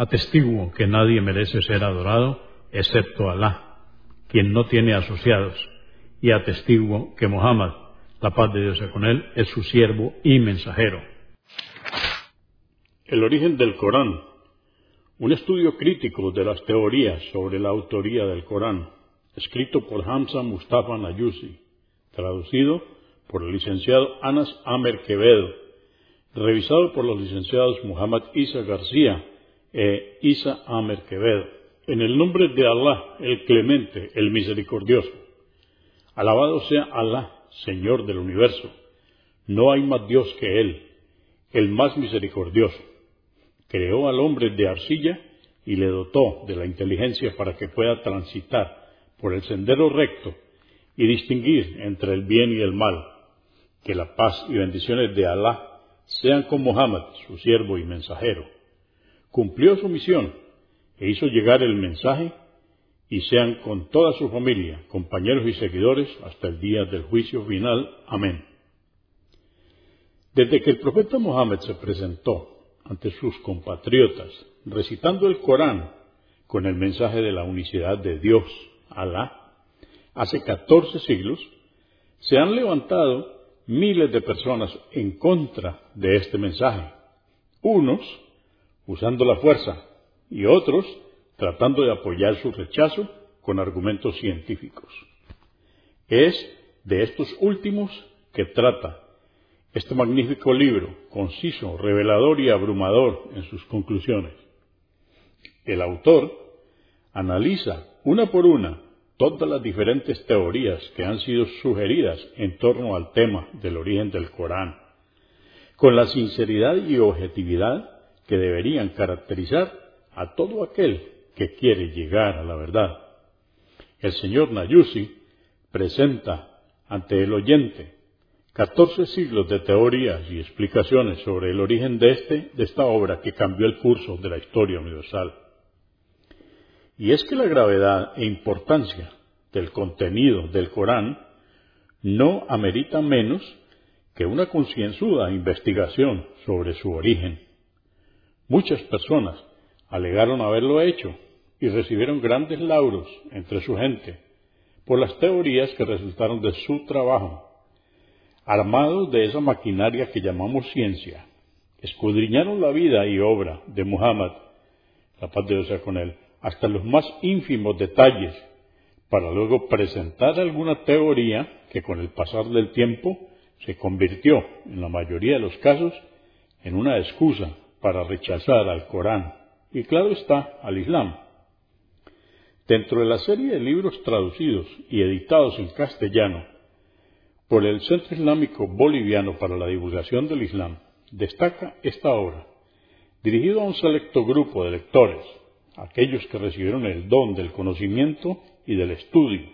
Atestiguo que nadie merece ser adorado excepto Alá, quien no tiene asociados, y atestiguo que Muhammad, la paz de Dios con él, es su siervo y mensajero. El origen del Corán. Un estudio crítico de las teorías sobre la autoría del Corán, escrito por Hamza Mustafa Nayusi, traducido por el licenciado Anas Amer Quevedo, revisado por los licenciados Muhammad Isa García e Isa Amer Quevedo. En el nombre de Alá, el clemente, el misericordioso. Alabado sea Alá, Señor del universo. No hay más Dios que Él, el más misericordioso. Creó al hombre de arcilla y le dotó de la inteligencia para que pueda transitar por el sendero recto y distinguir entre el bien y el mal. Que la paz y bendiciones de Alá sean con Muhammad, su siervo y mensajero cumplió su misión e hizo llegar el mensaje y sean con toda su familia, compañeros y seguidores hasta el día del juicio final. Amén. Desde que el profeta Mohammed se presentó ante sus compatriotas recitando el Corán con el mensaje de la unicidad de Dios, Alá, hace 14 siglos, se han levantado miles de personas en contra de este mensaje. Unos usando la fuerza, y otros tratando de apoyar su rechazo con argumentos científicos. Es de estos últimos que trata este magnífico libro, conciso, revelador y abrumador en sus conclusiones. El autor analiza una por una todas las diferentes teorías que han sido sugeridas en torno al tema del origen del Corán, con la sinceridad y objetividad que deberían caracterizar a todo aquel que quiere llegar a la verdad. El señor Nayusi presenta ante el oyente 14 siglos de teorías y explicaciones sobre el origen de, este, de esta obra que cambió el curso de la historia universal. Y es que la gravedad e importancia del contenido del Corán no amerita menos que una concienzuda investigación sobre su origen. Muchas personas alegaron haberlo hecho y recibieron grandes lauros entre su gente por las teorías que resultaron de su trabajo. Armados de esa maquinaria que llamamos ciencia, escudriñaron la vida y obra de Muhammad, la paz de Dios sea con él, hasta los más ínfimos detalles, para luego presentar alguna teoría que con el pasar del tiempo se convirtió, en la mayoría de los casos, en una excusa para rechazar al Corán y claro está al Islam. Dentro de la serie de libros traducidos y editados en castellano por el Centro Islámico Boliviano para la Divulgación del Islam, destaca esta obra, dirigido a un selecto grupo de lectores, aquellos que recibieron el don del conocimiento y del estudio,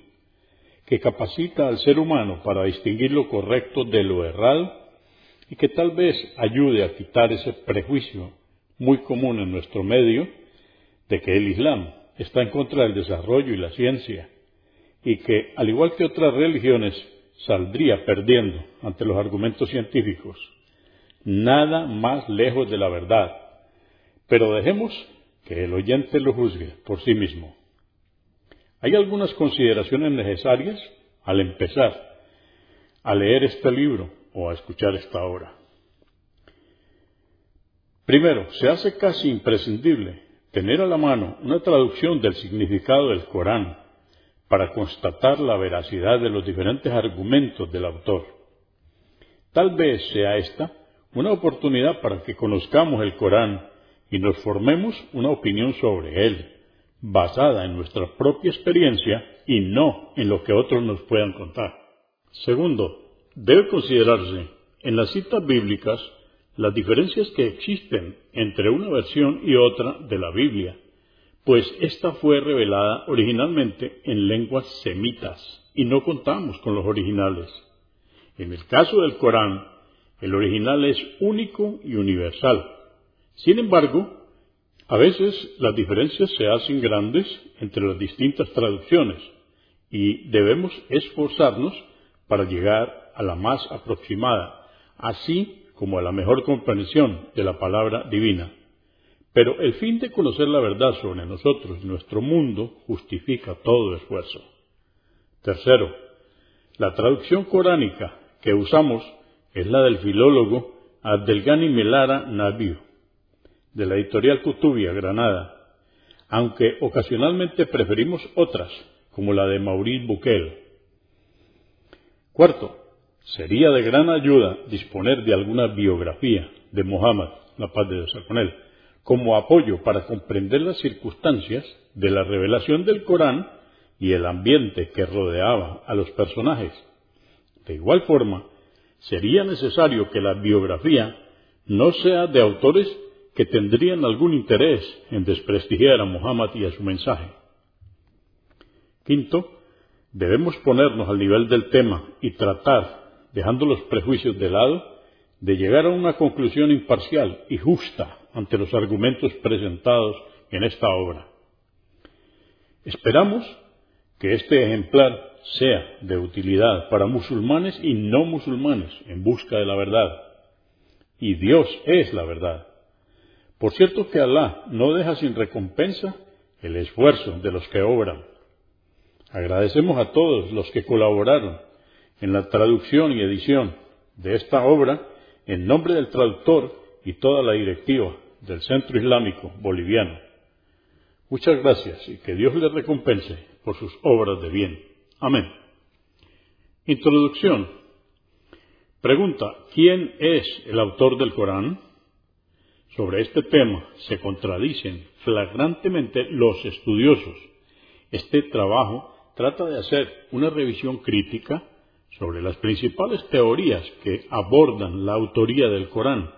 que capacita al ser humano para distinguir lo correcto de lo errado y que tal vez ayude a quitar ese prejuicio muy común en nuestro medio de que el Islam está en contra del desarrollo y la ciencia y que, al igual que otras religiones, saldría perdiendo ante los argumentos científicos. Nada más lejos de la verdad. Pero dejemos que el oyente lo juzgue por sí mismo. Hay algunas consideraciones necesarias al empezar a leer este libro o a escuchar esta hora. Primero, se hace casi imprescindible tener a la mano una traducción del significado del Corán para constatar la veracidad de los diferentes argumentos del autor. Tal vez sea esta una oportunidad para que conozcamos el Corán y nos formemos una opinión sobre él, basada en nuestra propia experiencia y no en lo que otros nos puedan contar. Segundo, debe considerarse en las citas bíblicas las diferencias que existen entre una versión y otra de la Biblia, pues ésta fue revelada originalmente en lenguas semitas y no contamos con los originales. En el caso del Corán, el original es único y universal. Sin embargo, a veces las diferencias se hacen grandes entre las distintas traducciones y debemos esforzarnos para llegar a la más aproximada, así como a la mejor comprensión de la palabra divina. Pero el fin de conocer la verdad sobre nosotros y nuestro mundo justifica todo esfuerzo. Tercero, la traducción coránica que usamos es la del filólogo Abdelgani Melara Nabiu, de la editorial Cutubia, Granada, aunque ocasionalmente preferimos otras, como la de Maurice Buquel. Cuarto, sería de gran ayuda disponer de alguna biografía de Muhammad, la paz de Dios con él, como apoyo para comprender las circunstancias de la revelación del Corán y el ambiente que rodeaba a los personajes. De igual forma, sería necesario que la biografía no sea de autores que tendrían algún interés en desprestigiar a Muhammad y a su mensaje. Quinto, debemos ponernos al nivel del tema y tratar, dejando los prejuicios de lado, de llegar a una conclusión imparcial y justa ante los argumentos presentados en esta obra. Esperamos que este ejemplar sea de utilidad para musulmanes y no musulmanes en busca de la verdad. Y Dios es la verdad. Por cierto que Alá no deja sin recompensa el esfuerzo de los que obran. Agradecemos a todos los que colaboraron en la traducción y edición de esta obra en nombre del traductor y toda la directiva del Centro Islámico Boliviano. Muchas gracias y que Dios les recompense por sus obras de bien. Amén. Introducción. Pregunta, ¿quién es el autor del Corán? Sobre este tema se contradicen flagrantemente los estudiosos. Este trabajo trata de hacer una revisión crítica sobre las principales teorías que abordan la autoría del Corán,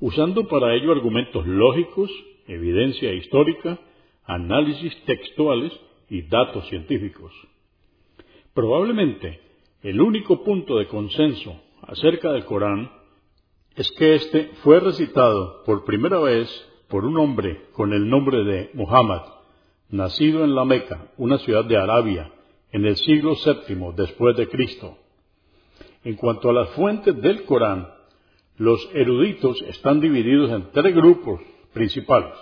usando para ello argumentos lógicos, evidencia histórica, análisis textuales y datos científicos. Probablemente el único punto de consenso acerca del Corán es que éste fue recitado por primera vez por un hombre con el nombre de Muhammad, nacido en la Meca, una ciudad de Arabia, en el siglo VII después de Cristo. En cuanto a las fuentes del Corán, los eruditos están divididos en tres grupos principales.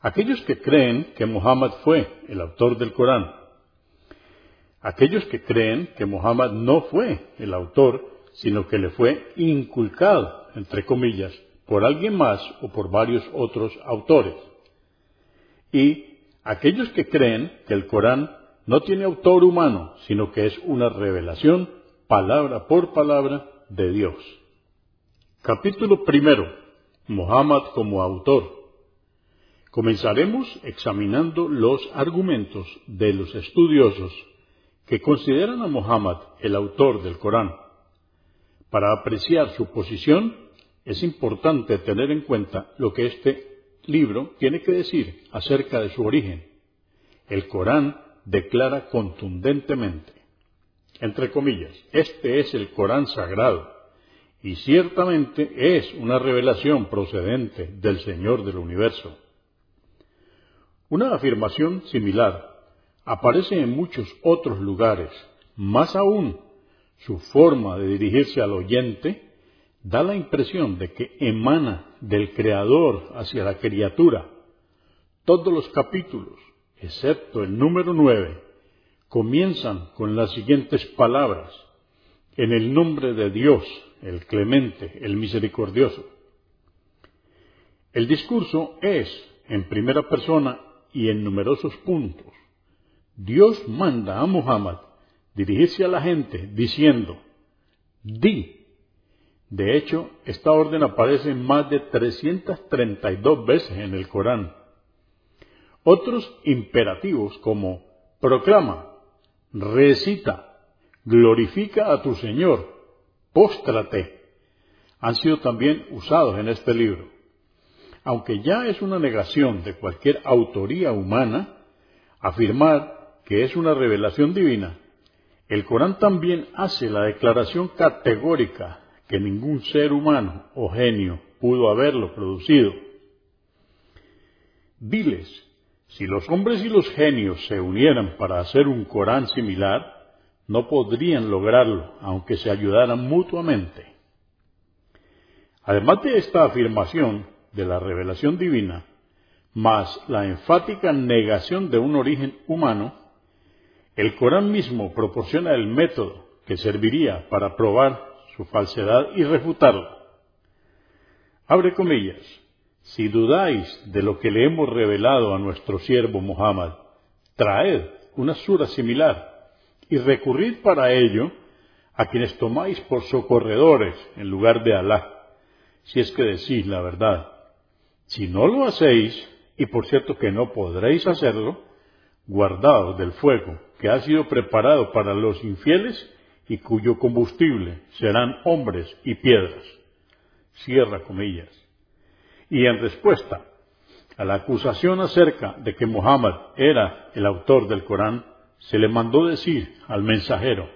Aquellos que creen que Muhammad fue el autor del Corán, aquellos que creen que Muhammad no fue el autor, sino que le fue inculcado, entre comillas, por alguien más o por varios otros autores. Y aquellos que creen que el Corán no tiene autor humano, sino que es una revelación, palabra por palabra, de Dios. Capítulo primero. Muhammad como autor. Comenzaremos examinando los argumentos de los estudiosos que consideran a Muhammad el autor del Corán. Para apreciar su posición es importante tener en cuenta lo que este libro tiene que decir acerca de su origen. El Corán declara contundentemente, entre comillas, este es el Corán sagrado y ciertamente es una revelación procedente del Señor del universo. Una afirmación similar aparece en muchos otros lugares. Más aún, su forma de dirigirse al oyente da la impresión de que emana del Creador hacia la criatura. Todos los capítulos, excepto el número nueve, comienzan con las siguientes palabras. En el nombre de Dios, el clemente, el misericordioso. El discurso es en primera persona y en numerosos puntos. Dios manda a Muhammad dirigirse a la gente diciendo, di. De hecho, esta orden aparece más de 332 veces en el Corán. Otros imperativos como proclama, recita, glorifica a tu Señor, póstrate, han sido también usados en este libro. Aunque ya es una negación de cualquier autoría humana, afirmar que es una revelación divina, el Corán también hace la declaración categórica que ningún ser humano o genio pudo haberlo producido. Diles, si los hombres y los genios se unieran para hacer un Corán similar, no podrían lograrlo, aunque se ayudaran mutuamente. Además de esta afirmación de la revelación divina, más la enfática negación de un origen humano, el Corán mismo proporciona el método que serviría para probar su falsedad y refutarla. Abre comillas. Si dudáis de lo que le hemos revelado a nuestro siervo Muhammad, traed una sura similar y recurrid para ello a quienes tomáis por socorredores en lugar de Alá, si es que decís la verdad. Si no lo hacéis, y por cierto que no podréis hacerlo, guardaos del fuego que ha sido preparado para los infieles y cuyo combustible serán hombres y piedras. Cierra comillas. Y en respuesta a la acusación acerca de que Muhammad era el autor del Corán, se le mandó decir al mensajero,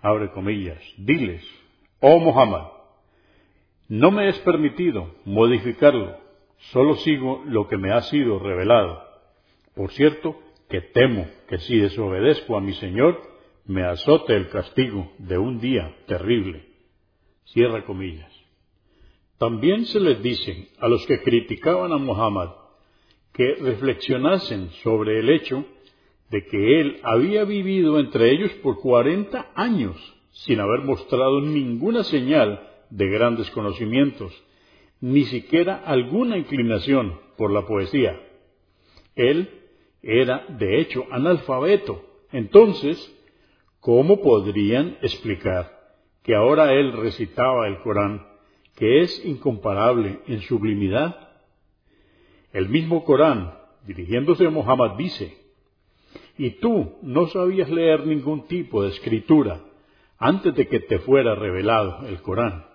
abre comillas, diles, oh Muhammad, no me es permitido modificarlo, solo sigo lo que me ha sido revelado. Por cierto, que temo que si desobedezco a mi Señor, me azote el castigo de un día terrible. Cierra comillas. También se les dice a los que criticaban a Muhammad que reflexionasen sobre el hecho de que él había vivido entre ellos por cuarenta años sin haber mostrado ninguna señal de grandes conocimientos, ni siquiera alguna inclinación por la poesía. Él era, de hecho, analfabeto. Entonces, ¿cómo podrían explicar que ahora él recitaba el Corán que es incomparable en sublimidad? El mismo Corán, dirigiéndose a Muhammad, dice, y tú no sabías leer ningún tipo de escritura antes de que te fuera revelado el Corán,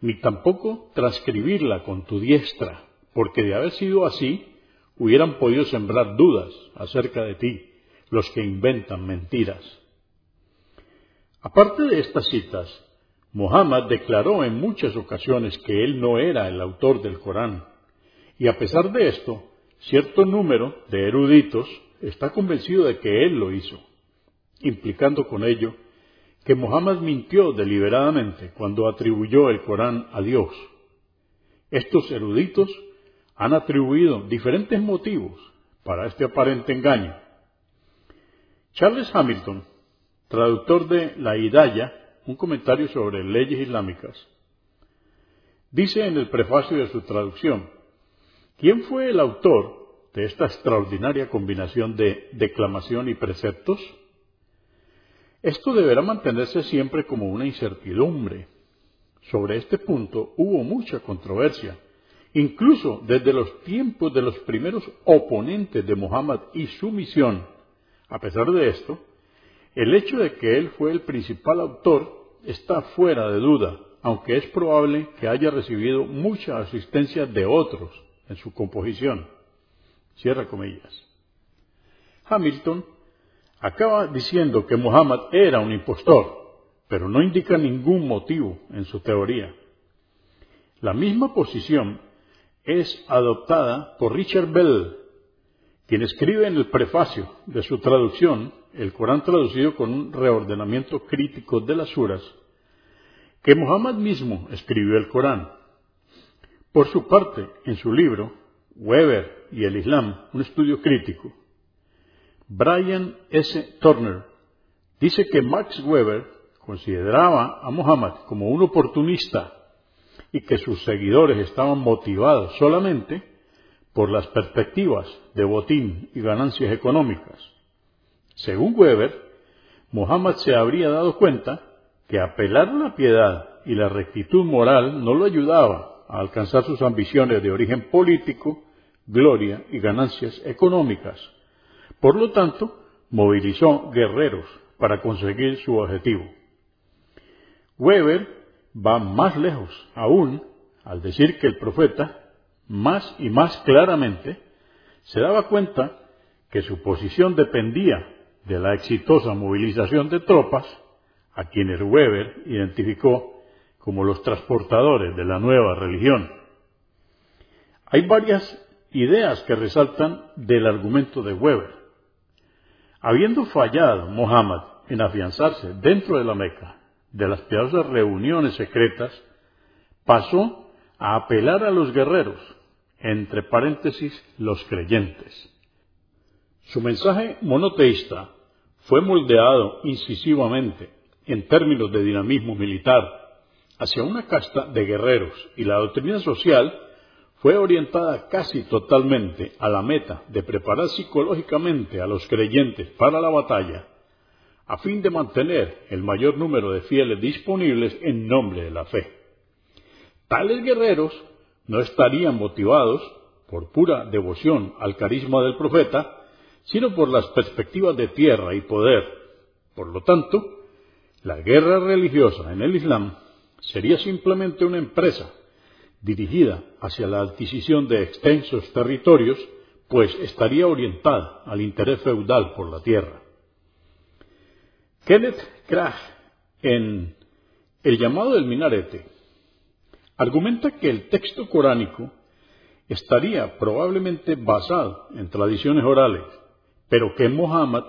ni tampoco transcribirla con tu diestra, porque de haber sido así, hubieran podido sembrar dudas acerca de ti los que inventan mentiras. Aparte de estas citas, Muhammad declaró en muchas ocasiones que él no era el autor del Corán, y a pesar de esto, cierto número de eruditos está convencido de que él lo hizo, implicando con ello que Muhammad mintió deliberadamente cuando atribuyó el Corán a Dios. Estos eruditos han atribuido diferentes motivos para este aparente engaño. Charles Hamilton, traductor de La Hidaya, un comentario sobre leyes islámicas, dice en el prefacio de su traducción, ¿quién fue el autor de esta extraordinaria combinación de declamación y preceptos? Esto deberá mantenerse siempre como una incertidumbre. Sobre este punto hubo mucha controversia, incluso desde los tiempos de los primeros oponentes de Muhammad y su misión. A pesar de esto, el hecho de que él fue el principal autor está fuera de duda, aunque es probable que haya recibido mucha asistencia de otros en su composición. Cierra comillas. Hamilton acaba diciendo que Muhammad era un impostor, pero no indica ningún motivo en su teoría. La misma posición es adoptada por Richard Bell, quien escribe en el prefacio de su traducción el Corán traducido con un reordenamiento crítico de las suras, que Muhammad mismo escribió el Corán. Por su parte, en su libro, Weber y el Islam, un estudio crítico, Brian S. Turner dice que Max Weber consideraba a Muhammad como un oportunista y que sus seguidores estaban motivados solamente por las perspectivas de botín y ganancias económicas. Según Weber, Mohammed se habría dado cuenta que apelar a la piedad y la rectitud moral no lo ayudaba a alcanzar sus ambiciones de origen político, gloria y ganancias económicas. Por lo tanto, movilizó guerreros para conseguir su objetivo. Weber va más lejos aún al decir que el profeta, más y más claramente, se daba cuenta que su posición dependía de la exitosa movilización de tropas, a quienes Weber identificó como los transportadores de la nueva religión. Hay varias ideas que resaltan del argumento de Weber. Habiendo fallado Mohammed en afianzarse dentro de la Meca de las piadosas reuniones secretas, pasó a apelar a los guerreros, entre paréntesis los creyentes. Su mensaje monoteísta fue moldeado incisivamente en términos de dinamismo militar hacia una casta de guerreros y la doctrina social fue orientada casi totalmente a la meta de preparar psicológicamente a los creyentes para la batalla, a fin de mantener el mayor número de fieles disponibles en nombre de la fe. Tales guerreros no estarían motivados por pura devoción al carisma del profeta, sino por las perspectivas de tierra y poder. Por lo tanto, la guerra religiosa en el Islam sería simplemente una empresa dirigida hacia la adquisición de extensos territorios, pues estaría orientada al interés feudal por la tierra. Kenneth Krach, en El llamado del minarete, argumenta que el texto coránico estaría probablemente basado en tradiciones orales, pero que Mohammed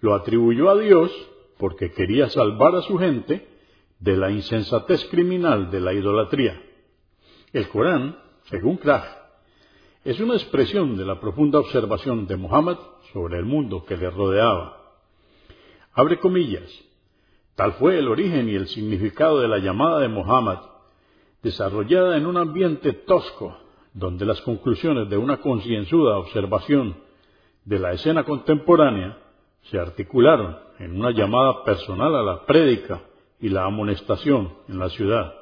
lo atribuyó a Dios porque quería salvar a su gente de la insensatez criminal de la idolatría. El Corán, según Krach, es una expresión de la profunda observación de Muhammad sobre el mundo que le rodeaba. Abre comillas. Tal fue el origen y el significado de la llamada de Muhammad, desarrollada en un ambiente tosco, donde las conclusiones de una concienzuda observación de la escena contemporánea se articularon en una llamada personal a la prédica y la amonestación en la ciudad.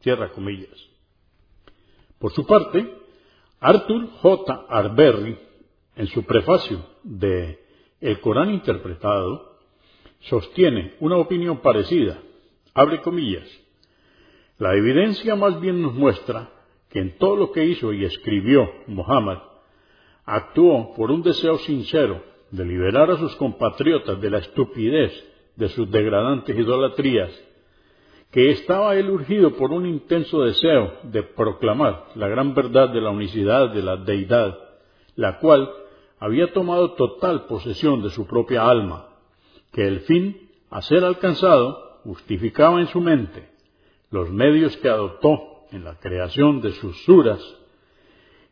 Cierra comillas. Por su parte, Arthur J. Arbery, en su prefacio de El Corán interpretado, sostiene una opinión parecida. Abre comillas. La evidencia más bien nos muestra que en todo lo que hizo y escribió Muhammad, actuó por un deseo sincero de liberar a sus compatriotas de la estupidez de sus degradantes idolatrías que estaba él urgido por un intenso deseo de proclamar la gran verdad de la unicidad de la deidad, la cual había tomado total posesión de su propia alma, que el fin a ser alcanzado justificaba en su mente los medios que adoptó en la creación de sus suras,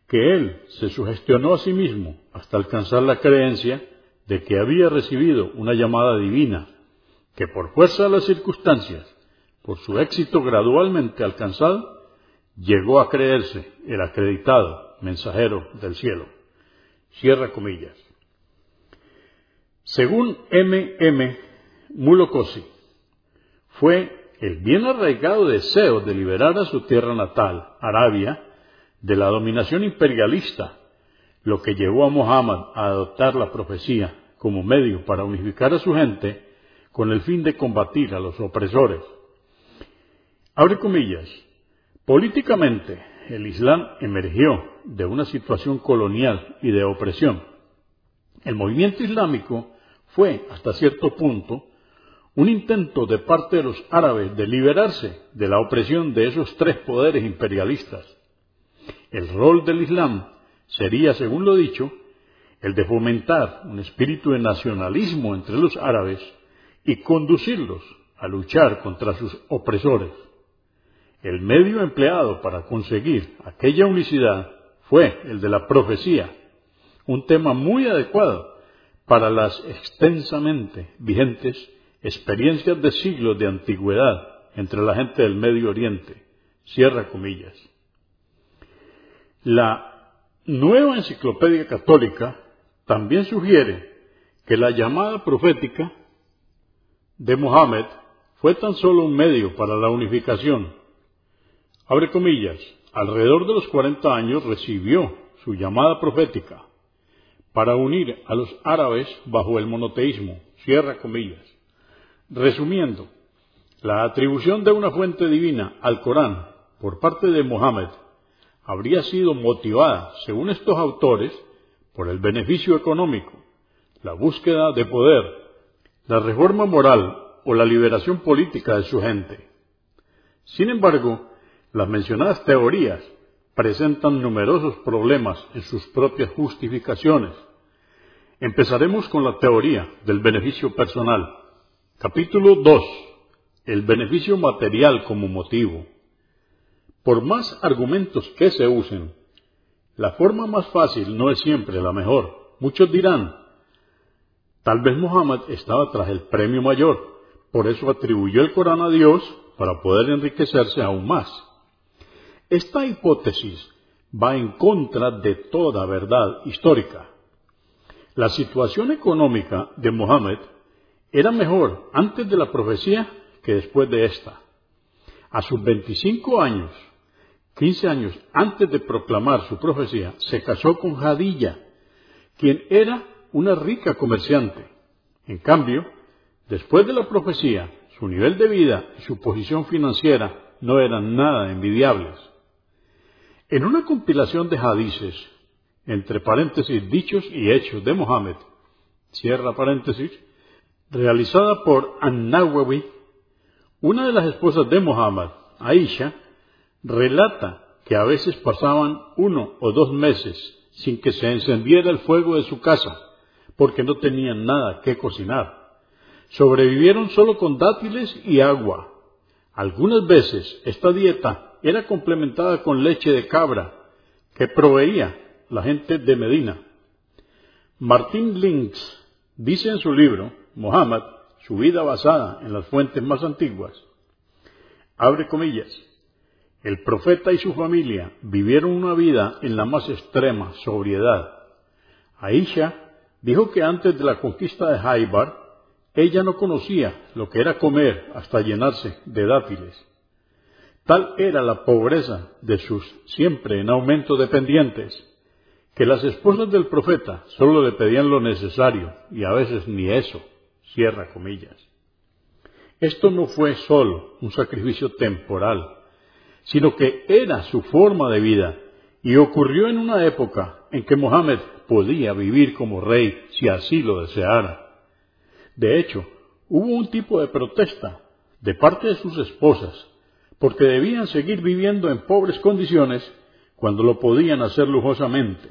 que él se sugestionó a sí mismo hasta alcanzar la creencia de que había recibido una llamada divina, que por fuerza de las circunstancias por su éxito gradualmente alcanzado, llegó a creerse el acreditado mensajero del cielo. Cierra comillas. Según M. M. Mulocosi, fue el bien arraigado deseo de liberar a su tierra natal, Arabia, de la dominación imperialista, lo que llevó a Muhammad a adoptar la profecía como medio para unificar a su gente con el fin de combatir a los opresores Abre comillas. Políticamente, el Islam emergió de una situación colonial y de opresión. El movimiento islámico fue, hasta cierto punto, un intento de parte de los árabes de liberarse de la opresión de esos tres poderes imperialistas. El rol del Islam sería, según lo dicho, el de fomentar un espíritu de nacionalismo entre los árabes y conducirlos a luchar contra sus opresores. El medio empleado para conseguir aquella unicidad fue el de la profecía, un tema muy adecuado para las extensamente vigentes experiencias de siglos de antigüedad entre la gente del Medio Oriente. Cierra comillas. La Nueva Enciclopedia Católica también sugiere que la llamada profética de Mohammed fue tan solo un medio para la unificación. Abre comillas, alrededor de los 40 años recibió su llamada profética para unir a los árabes bajo el monoteísmo. Cierra comillas. Resumiendo, la atribución de una fuente divina al Corán por parte de Mohammed habría sido motivada, según estos autores, por el beneficio económico, la búsqueda de poder, la reforma moral o la liberación política de su gente. Sin embargo, las mencionadas teorías presentan numerosos problemas en sus propias justificaciones. Empezaremos con la teoría del beneficio personal. Capítulo 2. El beneficio material como motivo. Por más argumentos que se usen, la forma más fácil no es siempre la mejor. Muchos dirán, tal vez Muhammad estaba tras el premio mayor, por eso atribuyó el Corán a Dios para poder enriquecerse aún más. Esta hipótesis va en contra de toda verdad histórica. La situación económica de Mohammed era mejor antes de la profecía que después de esta. A sus 25 años, 15 años antes de proclamar su profecía, se casó con Jadilla, quien era una rica comerciante. En cambio, después de la profecía, su nivel de vida y su posición financiera no eran nada envidiables. En una compilación de hadices, entre paréntesis dichos y hechos de Mohammed, cierra paréntesis, realizada por An-Nawawi, una de las esposas de Mohammed, Aisha, relata que a veces pasaban uno o dos meses sin que se encendiera el fuego de su casa, porque no tenían nada que cocinar. Sobrevivieron solo con dátiles y agua. Algunas veces esta dieta era complementada con leche de cabra que proveía la gente de Medina. Martín Links dice en su libro, Mohammed, su vida basada en las fuentes más antiguas, abre comillas, el profeta y su familia vivieron una vida en la más extrema sobriedad. Aisha dijo que antes de la conquista de Haibar, ella no conocía lo que era comer hasta llenarse de dátiles. Tal era la pobreza de sus siempre en aumento dependientes, que las esposas del profeta solo le pedían lo necesario y a veces ni eso, cierra comillas. Esto no fue solo un sacrificio temporal, sino que era su forma de vida y ocurrió en una época en que Mohammed podía vivir como rey si así lo deseara. De hecho, hubo un tipo de protesta de parte de sus esposas, porque debían seguir viviendo en pobres condiciones cuando lo podían hacer lujosamente.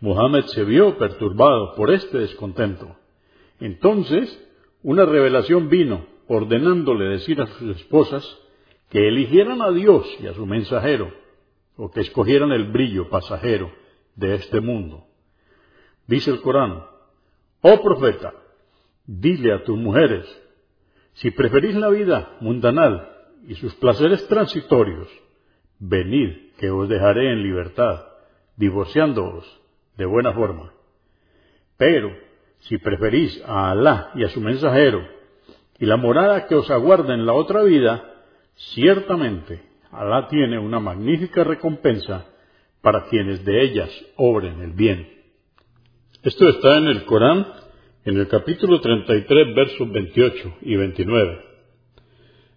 Mohammed se vio perturbado por este descontento. Entonces, una revelación vino ordenándole decir a sus esposas que eligieran a Dios y a su mensajero, o que escogieran el brillo pasajero de este mundo. Dice el Corán, oh profeta, dile a tus mujeres, si preferís la vida mundanal y sus placeres transitorios, venid que os dejaré en libertad, divorciándoos de buena forma. Pero si preferís a Alá y a su mensajero, y la morada que os aguarda en la otra vida, Ciertamente, Alá tiene una magnífica recompensa para quienes de ellas obren el bien. Esto está en el Corán, en el capítulo 33, versos 28 y 29.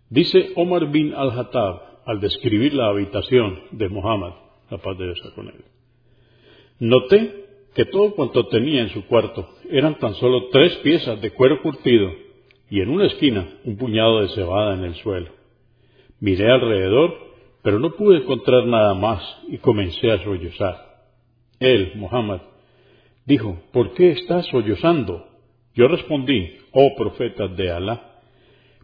Dice Omar bin al-Hattab al describir la habitación de Muhammad, la paz de Dios con él. Noté que todo cuanto tenía en su cuarto eran tan solo tres piezas de cuero curtido y en una esquina un puñado de cebada en el suelo. Miré alrededor, pero no pude encontrar nada más y comencé a sollozar. Él, Muhammad, dijo, ¿por qué estás sollozando? Yo respondí, oh profeta de Alá,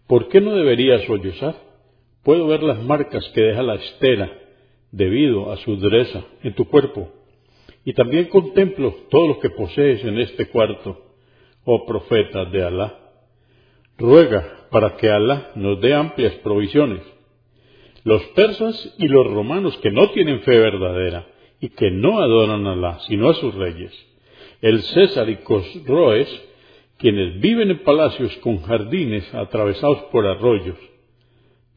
¿por qué no debería sollozar? Puedo ver las marcas que deja la estera debido a su dureza en tu cuerpo. Y también contemplo todo lo que posees en este cuarto, oh profeta de Alá. Ruega para que Alá nos dé amplias provisiones los persas y los romanos que no tienen fe verdadera y que no adoran a Alá, sino a sus reyes, el César y Cosroes, quienes viven en palacios con jardines atravesados por arroyos.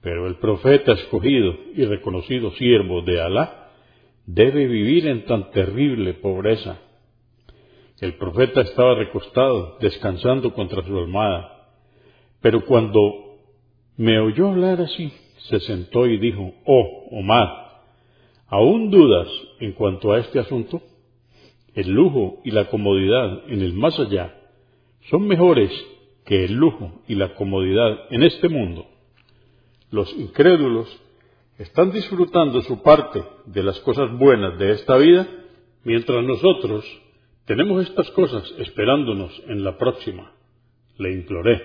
Pero el profeta escogido y reconocido siervo de Alá debe vivir en tan terrible pobreza. El profeta estaba recostado, descansando contra su almohada. Pero cuando me oyó hablar así, se sentó y dijo, Oh, Omar, ¿aún dudas en cuanto a este asunto? El lujo y la comodidad en el más allá son mejores que el lujo y la comodidad en este mundo. Los incrédulos están disfrutando su parte de las cosas buenas de esta vida, mientras nosotros tenemos estas cosas esperándonos en la próxima. Le imploré,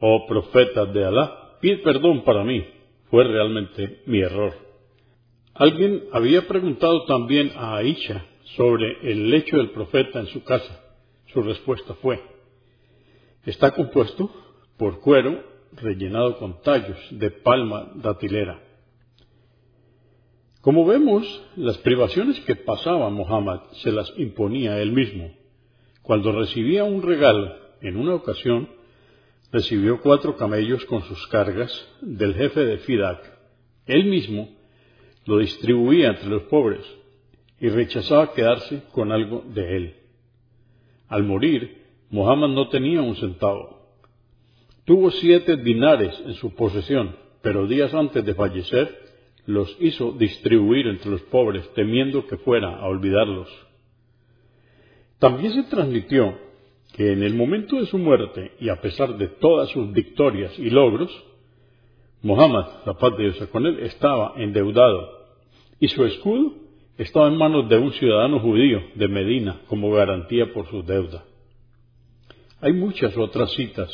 oh profeta de Alá, pide perdón para mí, fue realmente mi error. Alguien había preguntado también a Aisha sobre el lecho del profeta en su casa. Su respuesta fue, está compuesto por cuero rellenado con tallos de palma datilera. Como vemos, las privaciones que pasaba Muhammad se las imponía él mismo. Cuando recibía un regalo, en una ocasión, recibió cuatro camellos con sus cargas del jefe de Fidak. Él mismo lo distribuía entre los pobres y rechazaba quedarse con algo de él. Al morir, Muhammad no tenía un centavo. Tuvo siete dinares en su posesión, pero días antes de fallecer los hizo distribuir entre los pobres, temiendo que fuera a olvidarlos. También se transmitió que en el momento de su muerte, y a pesar de todas sus victorias y logros, Muhammad, la paz de Dios con él, estaba endeudado, y su escudo estaba en manos de un ciudadano judío de Medina como garantía por su deuda. Hay muchas otras citas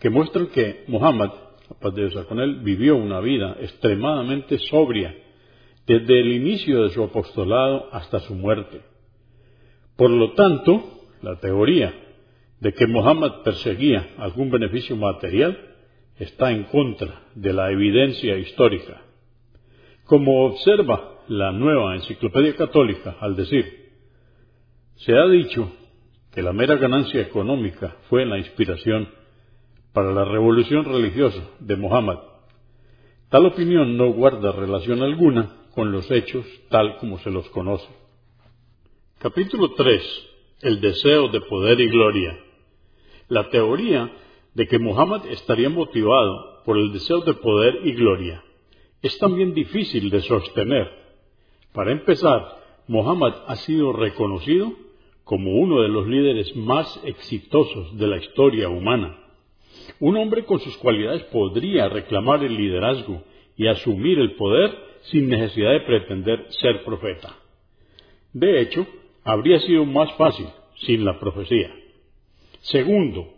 que muestran que Muhammad la paz de Dios con él, vivió una vida extremadamente sobria desde el inicio de su apostolado hasta su muerte. Por lo tanto, la teoría de que Mohammed perseguía algún beneficio material está en contra de la evidencia histórica. Como observa la nueva enciclopedia católica al decir, se ha dicho que la mera ganancia económica fue la inspiración para la revolución religiosa de Mohammed. Tal opinión no guarda relación alguna con los hechos tal como se los conoce. Capítulo 3. El deseo de poder y gloria. La teoría de que Mohammed estaría motivado por el deseo de poder y gloria es también difícil de sostener. Para empezar, Mohammed ha sido reconocido como uno de los líderes más exitosos de la historia humana. Un hombre con sus cualidades podría reclamar el liderazgo y asumir el poder sin necesidad de pretender ser profeta. De hecho, habría sido más fácil sin la profecía. Segundo,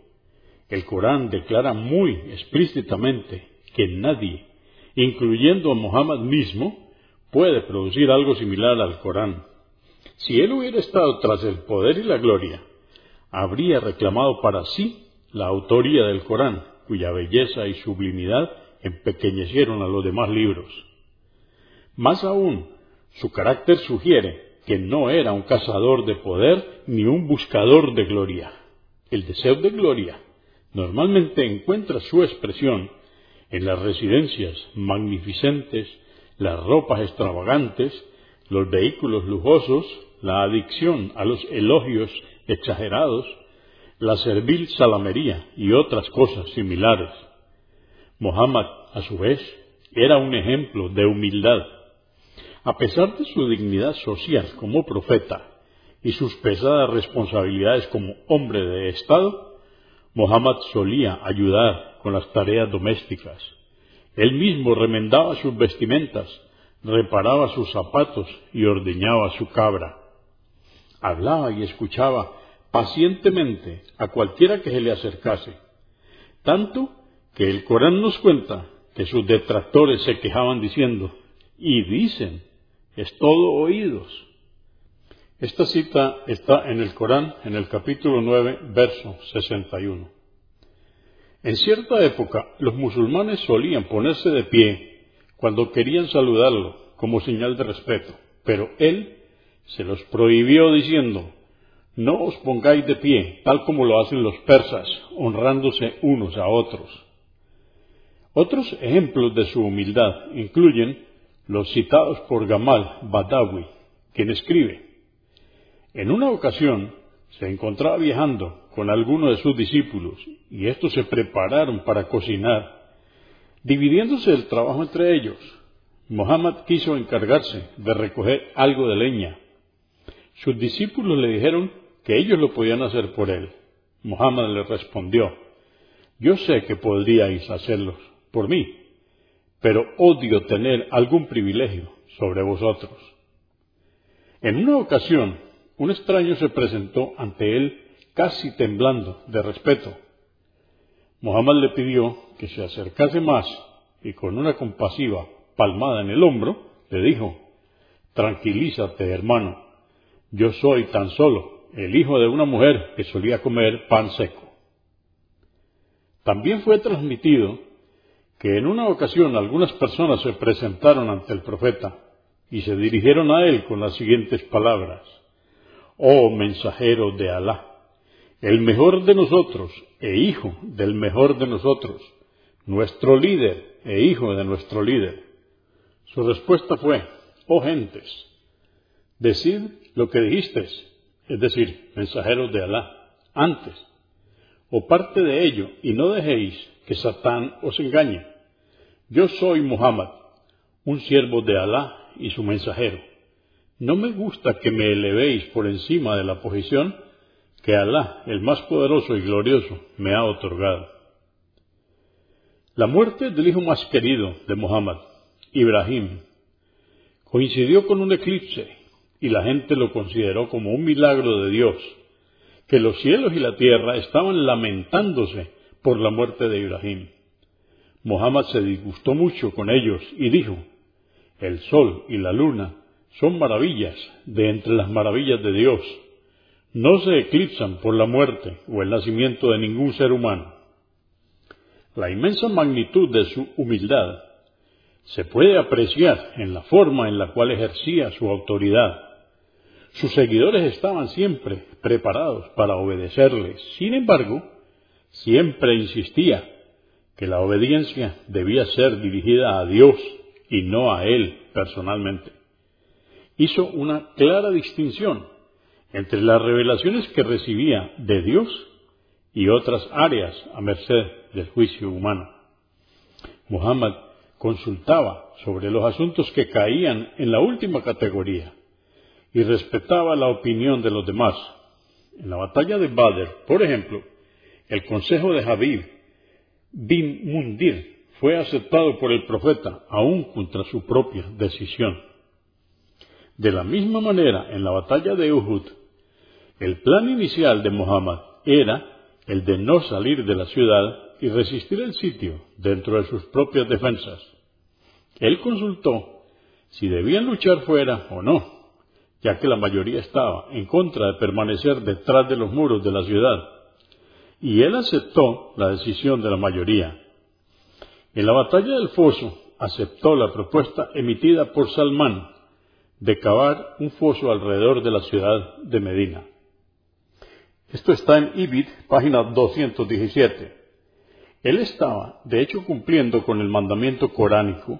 el Corán declara muy explícitamente que nadie, incluyendo a Muhammad mismo, puede producir algo similar al Corán. Si él hubiera estado tras el poder y la gloria, habría reclamado para sí la autoría del Corán, cuya belleza y sublimidad empequeñecieron a los demás libros. Más aún, su carácter sugiere que no era un cazador de poder ni un buscador de gloria. El deseo de gloria normalmente encuentra su expresión en las residencias magnificentes, las ropas extravagantes, los vehículos lujosos, la adicción a los elogios exagerados, la servil salamería y otras cosas similares. Mohammed, a su vez, era un ejemplo de humildad. A pesar de su dignidad social como profeta y sus pesadas responsabilidades como hombre de Estado, Mohammed solía ayudar con las tareas domésticas. Él mismo remendaba sus vestimentas, reparaba sus zapatos y ordeñaba su cabra. Hablaba y escuchaba pacientemente a cualquiera que se le acercase, tanto que el Corán nos cuenta que sus detractores se quejaban diciendo, y dicen, es todo oídos. Esta cita está en el Corán, en el capítulo 9, verso 61. En cierta época, los musulmanes solían ponerse de pie cuando querían saludarlo como señal de respeto, pero él se los prohibió diciendo, no os pongáis de pie, tal como lo hacen los persas, honrándose unos a otros. Otros ejemplos de su humildad incluyen los citados por Gamal Badawi, quien escribe, en una ocasión se encontraba viajando con algunos de sus discípulos y estos se prepararon para cocinar, dividiéndose el trabajo entre ellos. Mohammed quiso encargarse de recoger algo de leña. Sus discípulos le dijeron que ellos lo podían hacer por él. Mohammed le respondió, yo sé que podríais hacerlo por mí, pero odio tener algún privilegio sobre vosotros. En una ocasión, un extraño se presentó ante él casi temblando de respeto. Mohammed le pidió que se acercase más y con una compasiva palmada en el hombro le dijo, Tranquilízate, hermano, yo soy tan solo el hijo de una mujer que solía comer pan seco. También fue transmitido que en una ocasión algunas personas se presentaron ante el profeta y se dirigieron a él con las siguientes palabras. Oh mensajero de Alá, el mejor de nosotros e hijo del mejor de nosotros, nuestro líder e hijo de nuestro líder. Su respuesta fue, oh gentes, decid lo que dijisteis es decir, mensajeros de Alá, antes, o parte de ello, y no dejéis que Satán os engañe. Yo soy Muhammad, un siervo de Alá y su mensajero. No me gusta que me elevéis por encima de la posición que Alá, el más poderoso y glorioso, me ha otorgado. La muerte del hijo más querido de Muhammad, Ibrahim, coincidió con un eclipse y la gente lo consideró como un milagro de Dios, que los cielos y la tierra estaban lamentándose por la muerte de Ibrahim. Mohammed se disgustó mucho con ellos y dijo, el sol y la luna son maravillas de entre las maravillas de Dios. No se eclipsan por la muerte o el nacimiento de ningún ser humano. La inmensa magnitud de su humildad se puede apreciar en la forma en la cual ejercía su autoridad sus seguidores estaban siempre preparados para obedecerle. Sin embargo, siempre insistía que la obediencia debía ser dirigida a Dios y no a él personalmente. Hizo una clara distinción entre las revelaciones que recibía de Dios y otras áreas a merced del juicio humano. Muhammad consultaba sobre los asuntos que caían en la última categoría, y respetaba la opinión de los demás. En la batalla de Badr, por ejemplo, el consejo de Habib bin Mundir fue aceptado por el profeta aún contra su propia decisión. De la misma manera, en la batalla de Uhud, el plan inicial de Muhammad era el de no salir de la ciudad y resistir el sitio dentro de sus propias defensas. Él consultó si debían luchar fuera o no ya que la mayoría estaba en contra de permanecer detrás de los muros de la ciudad, y él aceptó la decisión de la mayoría. En la batalla del foso aceptó la propuesta emitida por Salmán de cavar un foso alrededor de la ciudad de Medina. Esto está en Ibid, página 217. Él estaba, de hecho, cumpliendo con el mandamiento coránico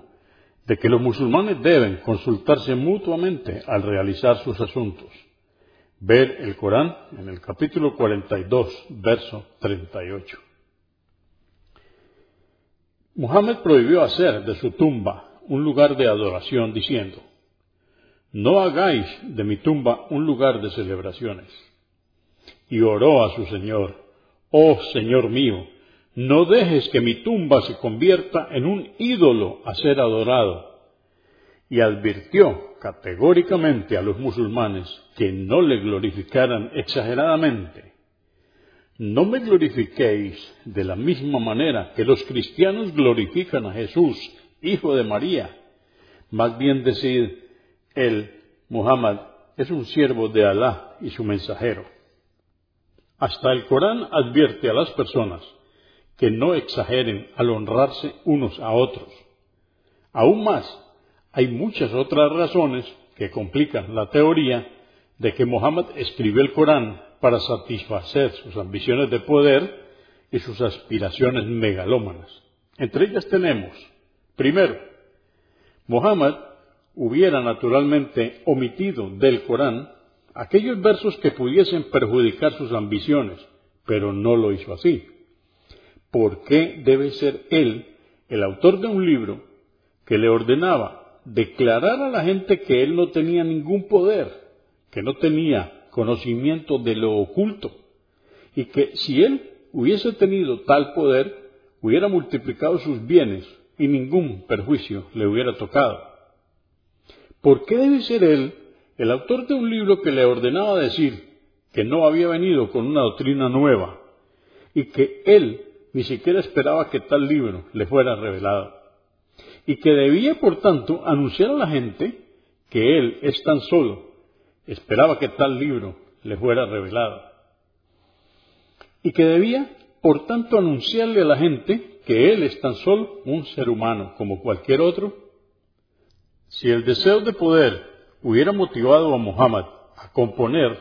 de que los musulmanes deben consultarse mutuamente al realizar sus asuntos. Ver el Corán en el capítulo 42, verso 38. Muhammad prohibió hacer de su tumba un lugar de adoración diciendo, no hagáis de mi tumba un lugar de celebraciones. Y oró a su Señor, oh Señor mío, no dejes que mi tumba se convierta en un ídolo a ser adorado. Y advirtió categóricamente a los musulmanes que no le glorificaran exageradamente. No me glorifiquéis de la misma manera que los cristianos glorifican a Jesús, hijo de María. Más bien decid, él, Muhammad, es un siervo de Alá y su mensajero. Hasta el Corán advierte a las personas que no exageren al honrarse unos a otros. Aún más, hay muchas otras razones que complican la teoría de que Mohammed escribió el Corán para satisfacer sus ambiciones de poder y sus aspiraciones megalómanas. Entre ellas tenemos, primero, Mohammed hubiera naturalmente omitido del Corán aquellos versos que pudiesen perjudicar sus ambiciones, pero no lo hizo así. ¿Por qué debe ser él el autor de un libro que le ordenaba declarar a la gente que él no tenía ningún poder, que no tenía conocimiento de lo oculto, y que si él hubiese tenido tal poder, hubiera multiplicado sus bienes y ningún perjuicio le hubiera tocado. ¿Por qué debe ser él el autor de un libro que le ordenaba decir que no había venido con una doctrina nueva y que él ni siquiera esperaba que tal libro le fuera revelado? Y que debía, por tanto, anunciar a la gente que él es tan solo, esperaba que tal libro le fuera revelado y que debía, por tanto, anunciarle a la gente que él es tan solo un ser humano como cualquier otro. Si el deseo de poder hubiera motivado a Muhammad a componer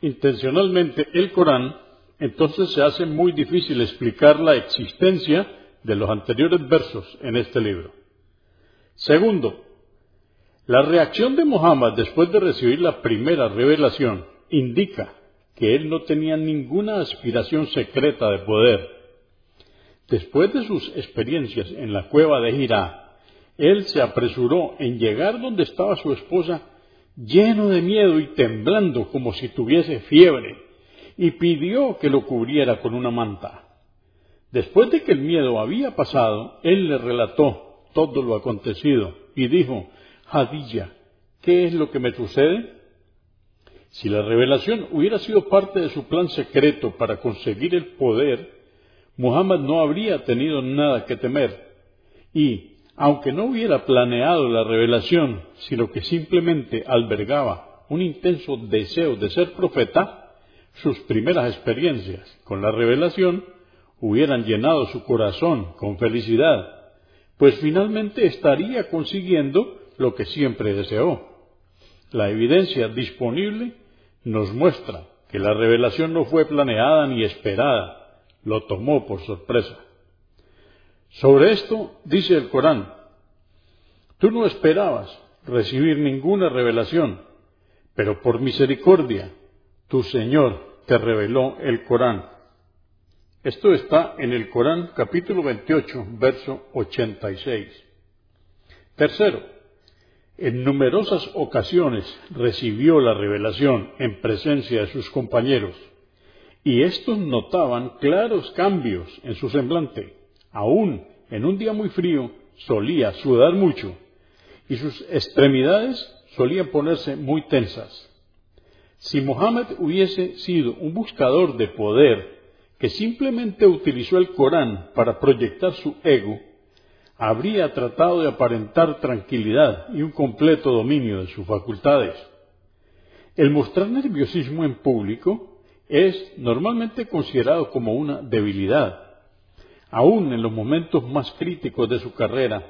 intencionalmente el Corán, entonces se hace muy difícil explicar la existencia de los anteriores versos en este libro. Segundo, la reacción de Muhammad después de recibir la primera revelación indica que él no tenía ninguna aspiración secreta de poder. Después de sus experiencias en la cueva de Girá, él se apresuró en llegar donde estaba su esposa lleno de miedo y temblando como si tuviese fiebre, y pidió que lo cubriera con una manta. Después de que el miedo había pasado, él le relató todo lo acontecido y dijo, Hadilla, ¿qué es lo que me sucede? Si la revelación hubiera sido parte de su plan secreto para conseguir el poder, Muhammad no habría tenido nada que temer. Y, aunque no hubiera planeado la revelación, sino que simplemente albergaba un intenso deseo de ser profeta, sus primeras experiencias con la revelación hubieran llenado su corazón con felicidad, pues finalmente estaría consiguiendo lo que siempre deseó. La evidencia disponible nos muestra que la revelación no fue planeada ni esperada, lo tomó por sorpresa. Sobre esto dice el Corán, tú no esperabas recibir ninguna revelación, pero por misericordia tu Señor te reveló el Corán. Esto está en el Corán capítulo 28, verso 86. Tercero, en numerosas ocasiones recibió la revelación en presencia de sus compañeros, y éstos notaban claros cambios en su semblante. Aún en un día muy frío solía sudar mucho, y sus extremidades solían ponerse muy tensas. Si Mohammed hubiese sido un buscador de poder que simplemente utilizó el Corán para proyectar su ego, habría tratado de aparentar tranquilidad y un completo dominio de sus facultades. El mostrar nerviosismo en público es normalmente considerado como una debilidad. Aún en los momentos más críticos de su carrera,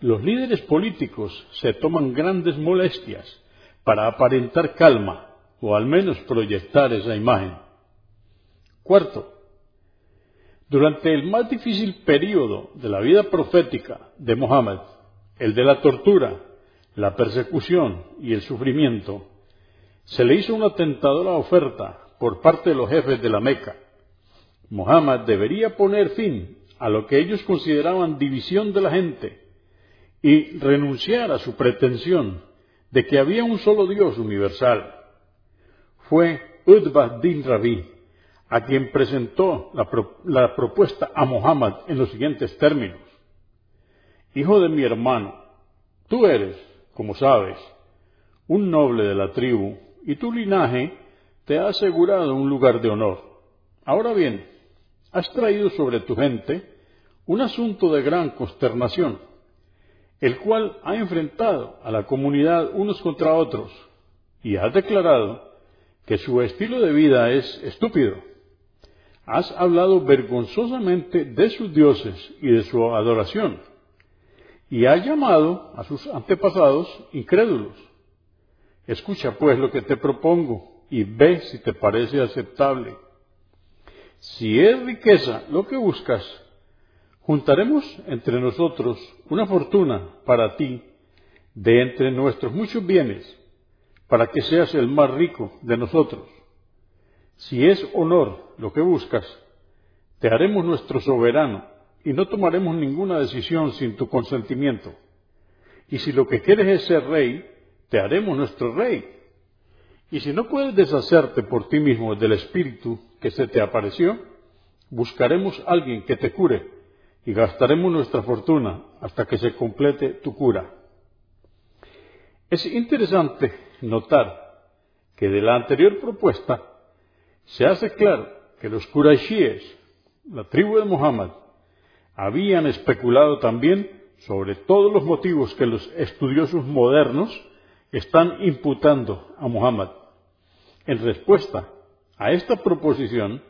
los líderes políticos se toman grandes molestias para aparentar calma o al menos proyectar esa imagen. Cuarto, durante el más difícil período de la vida profética de Mohammed, el de la tortura, la persecución y el sufrimiento, se le hizo una tentadora oferta por parte de los jefes de la Meca. Mohammed debería poner fin a lo que ellos consideraban división de la gente y renunciar a su pretensión de que había un solo Dios universal. Fue Udba din Rabi a quien presentó la, propuesta a Muhammad en los siguientes términos. Hijo de mi hermano, tú eres, como sabes, un noble de la tribu y tu linaje te ha asegurado un lugar de honor. Ahora bien, has traído sobre tu gente un asunto de gran consternación, el cual ha enfrentado a la comunidad unos contra otros y has declarado que su estilo de vida es estúpido has hablado vergonzosamente de sus dioses y de su adoración, y has llamado a sus antepasados incrédulos. Escucha pues lo que te propongo y ve si te parece aceptable. Si es riqueza lo que buscas, juntaremos entre nosotros una fortuna para ti de entre nuestros muchos bienes, para que seas el más rico de nosotros. Si es honor lo que buscas, te haremos nuestro soberano y no tomaremos ninguna decisión sin tu consentimiento. Y si lo que quieres es ser rey, te haremos nuestro rey. Y si no puedes deshacerte por ti mismo del espíritu que se te apareció, buscaremos a alguien que te cure y gastaremos nuestra fortuna hasta que se complete tu cura. Es interesante notar que de la anterior propuesta se hace claro que los Quraishíes, la tribu de Muhammad, habían especulado también sobre todos los motivos que los estudiosos modernos están imputando a Muhammad. En respuesta a esta proposición,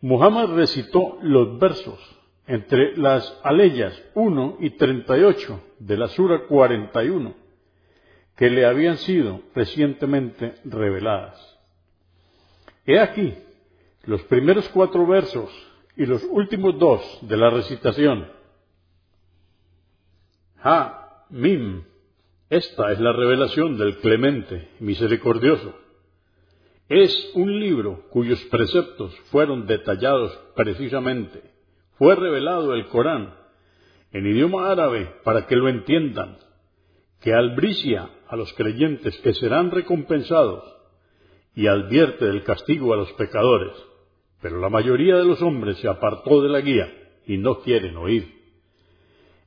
Muhammad recitó los versos entre las aleyas 1 y 38 de la Sura 41 que le habían sido recientemente reveladas. He aquí los primeros cuatro versos y los últimos dos de la recitación. Ha, Mim, esta es la revelación del clemente, misericordioso. Es un libro cuyos preceptos fueron detallados precisamente. Fue revelado el Corán en idioma árabe para que lo entiendan, que albricia a los creyentes que serán recompensados y advierte del castigo a los pecadores. Pero la mayoría de los hombres se apartó de la guía y no quieren oír.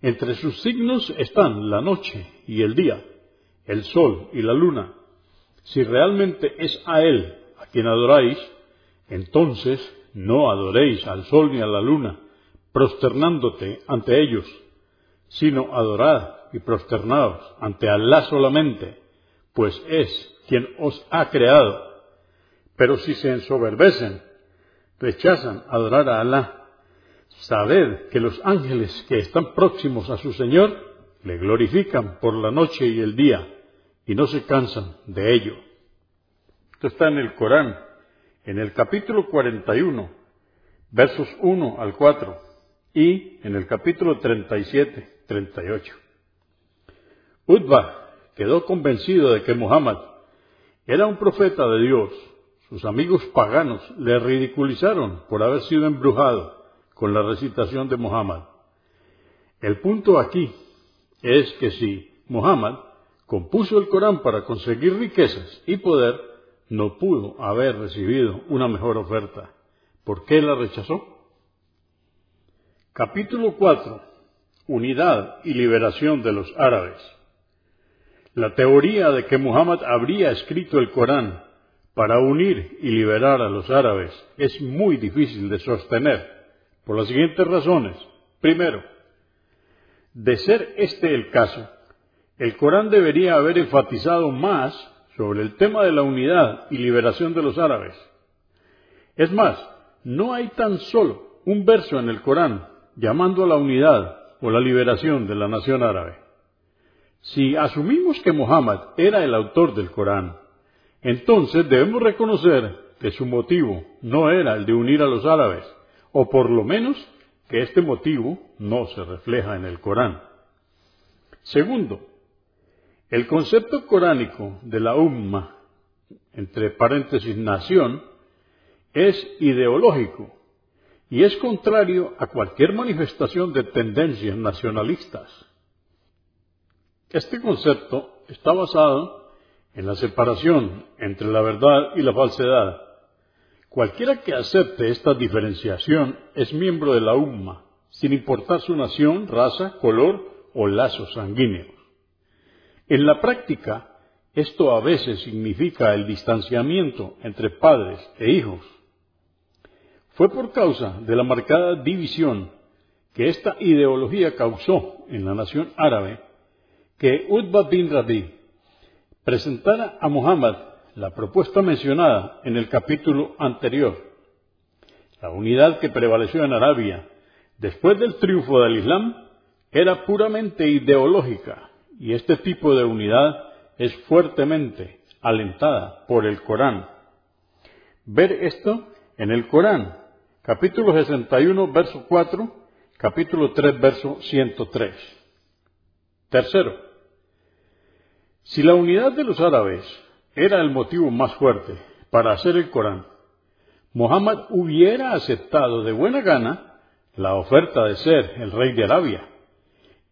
Entre sus signos están la noche y el día, el sol y la luna. Si realmente es a Él a quien adoráis, entonces no adoréis al sol ni a la luna, prosternándote ante ellos, sino adorad y prosternaos ante Alá solamente, pues es quien os ha creado. Pero si se ensoberbecen rechazan adorar a Alá, sabed que los ángeles que están próximos a su Señor le glorifican por la noche y el día y no se cansan de ello. Esto está en el Corán, en el capítulo 41, versos 1 al 4 y en el capítulo 37, 38. Utbah quedó convencido de que Muhammad era un profeta de Dios sus amigos paganos le ridiculizaron por haber sido embrujado con la recitación de Muhammad. El punto aquí es que si Muhammad compuso el Corán para conseguir riquezas y poder, no pudo haber recibido una mejor oferta. ¿Por qué la rechazó? Capítulo 4. Unidad y liberación de los árabes. La teoría de que Muhammad habría escrito el Corán para unir y liberar a los árabes es muy difícil de sostener por las siguientes razones. Primero, de ser este el caso, el Corán debería haber enfatizado más sobre el tema de la unidad y liberación de los árabes. Es más, no hay tan solo un verso en el Corán llamando a la unidad o la liberación de la nación árabe. Si asumimos que Muhammad era el autor del Corán, entonces debemos reconocer que su motivo no era el de unir a los árabes, o por lo menos que este motivo no se refleja en el Corán. Segundo, el concepto coránico de la umma, entre paréntesis nación, es ideológico y es contrario a cualquier manifestación de tendencias nacionalistas. Este concepto está basado en la separación entre la verdad y la falsedad. Cualquiera que acepte esta diferenciación es miembro de la UMMA, sin importar su nación, raza, color o lazos sanguíneos. En la práctica, esto a veces significa el distanciamiento entre padres e hijos. Fue por causa de la marcada división que esta ideología causó en la nación árabe que Utbah bin Rabi, presentara a Muhammad la propuesta mencionada en el capítulo anterior. La unidad que prevaleció en Arabia después del triunfo del Islam era puramente ideológica y este tipo de unidad es fuertemente alentada por el Corán. Ver esto en el Corán, capítulo 61, verso 4, capítulo 3, verso 103. Tercero, si la unidad de los árabes era el motivo más fuerte para hacer el Corán, Muhammad hubiera aceptado de buena gana la oferta de ser el rey de Arabia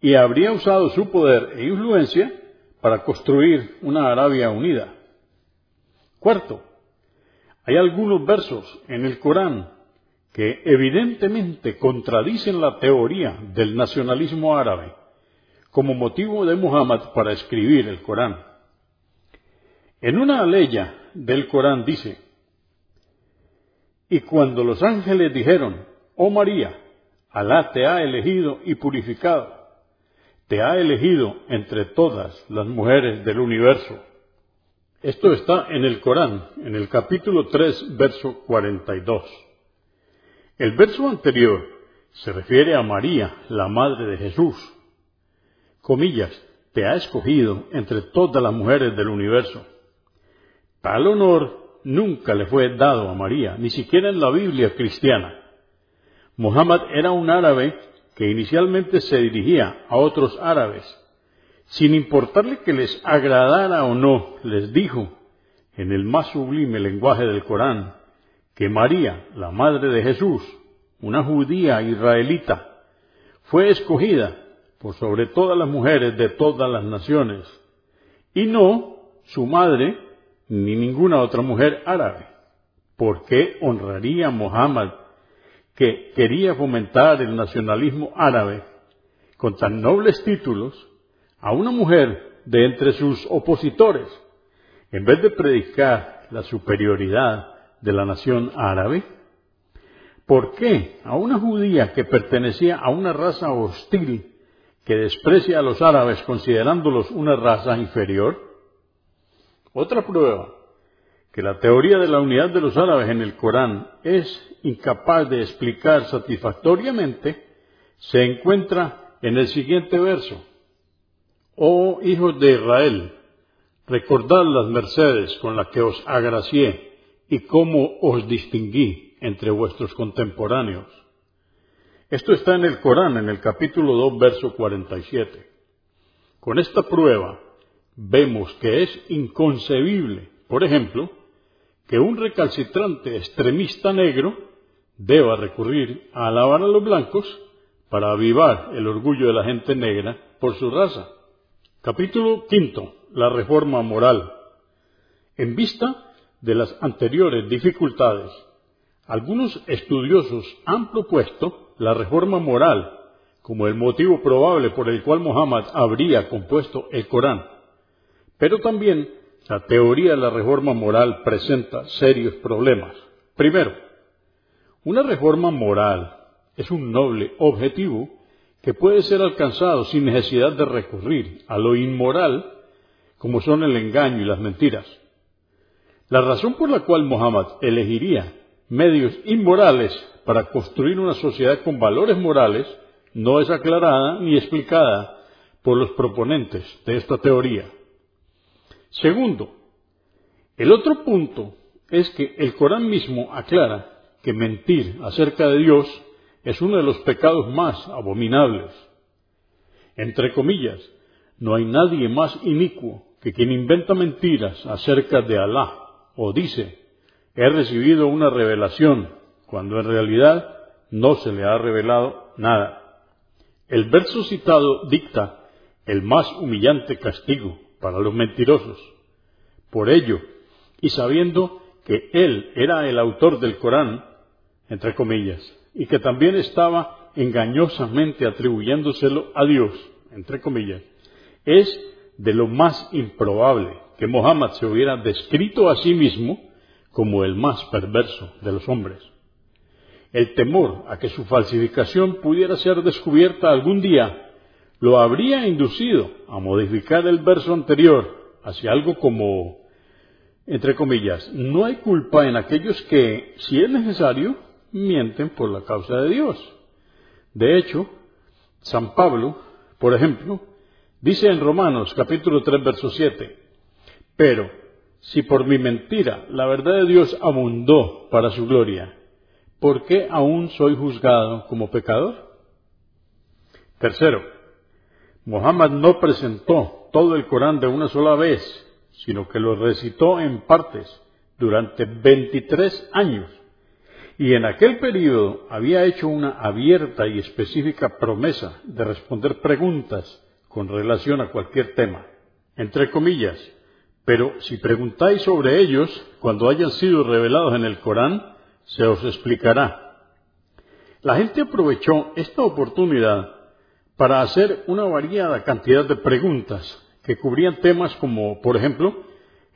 y habría usado su poder e influencia para construir una Arabia unida. Cuarto, hay algunos versos en el Corán que evidentemente contradicen la teoría del nacionalismo árabe como motivo de Muhammad para escribir el Corán. En una aleya del Corán dice, y cuando los ángeles dijeron, oh María, Alá te ha elegido y purificado, te ha elegido entre todas las mujeres del universo. Esto está en el Corán, en el capítulo 3, verso 42. El verso anterior se refiere a María, la madre de Jesús. Comillas, te ha escogido entre todas las mujeres del universo. Tal honor nunca le fue dado a María, ni siquiera en la Biblia cristiana. Muhammad era un árabe que inicialmente se dirigía a otros árabes. Sin importarle que les agradara o no, les dijo, en el más sublime lenguaje del Corán, que María, la madre de Jesús, una judía israelita, fue escogida por sobre todas las mujeres de todas las naciones, y no su madre ni ninguna otra mujer árabe. ¿Por qué honraría Muhammad, que quería fomentar el nacionalismo árabe con tan nobles títulos, a una mujer de entre sus opositores, en vez de predicar la superioridad de la nación árabe? ¿Por qué a una judía que pertenecía a una raza hostil que desprecia a los árabes considerándolos una raza inferior? Otra prueba que la teoría de la unidad de los árabes en el Corán es incapaz de explicar satisfactoriamente se encuentra en el siguiente verso. Oh hijos de Israel, recordad las mercedes con las que os agracié y cómo os distinguí entre vuestros contemporáneos. Esto está en el Corán, en el capítulo 2, verso 47. Con esta prueba, vemos que es inconcebible, por ejemplo, que un recalcitrante extremista negro deba recurrir a alabar a los blancos para avivar el orgullo de la gente negra por su raza. Capítulo quinto. La reforma moral. En vista de las anteriores dificultades, algunos estudiosos han propuesto la reforma moral como el motivo probable por el cual Muhammad habría compuesto el Corán. Pero también la teoría de la reforma moral presenta serios problemas. Primero, una reforma moral es un noble objetivo que puede ser alcanzado sin necesidad de recurrir a lo inmoral como son el engaño y las mentiras. La razón por la cual Muhammad elegiría medios inmorales para construir una sociedad con valores morales no es aclarada ni explicada por los proponentes de esta teoría. Segundo, el otro punto es que el Corán mismo aclara que mentir acerca de Dios es uno de los pecados más abominables. Entre comillas, no hay nadie más inicuo que quien inventa mentiras acerca de Alá o dice, he recibido una revelación, cuando en realidad no se le ha revelado nada. El verso citado dicta el más humillante castigo para los mentirosos. Por ello, y sabiendo que él era el autor del Corán, entre comillas, y que también estaba engañosamente atribuyéndoselo a Dios, entre comillas, es de lo más improbable que Mohammed se hubiera descrito a sí mismo como el más perverso de los hombres. El temor a que su falsificación pudiera ser descubierta algún día lo habría inducido a modificar el verso anterior hacia algo como, entre comillas, no hay culpa en aquellos que, si es necesario, mienten por la causa de Dios. De hecho, San Pablo, por ejemplo, dice en Romanos capítulo 3, verso 7, pero si por mi mentira la verdad de Dios abundó para su gloria, ¿por qué aún soy juzgado como pecador? Tercero, Muhammad no presentó todo el Corán de una sola vez, sino que lo recitó en partes durante 23 años. Y en aquel periodo había hecho una abierta y específica promesa de responder preguntas con relación a cualquier tema. Entre comillas, pero si preguntáis sobre ellos cuando hayan sido revelados en el Corán, se os explicará. La gente aprovechó esta oportunidad para hacer una variada cantidad de preguntas que cubrían temas como, por ejemplo,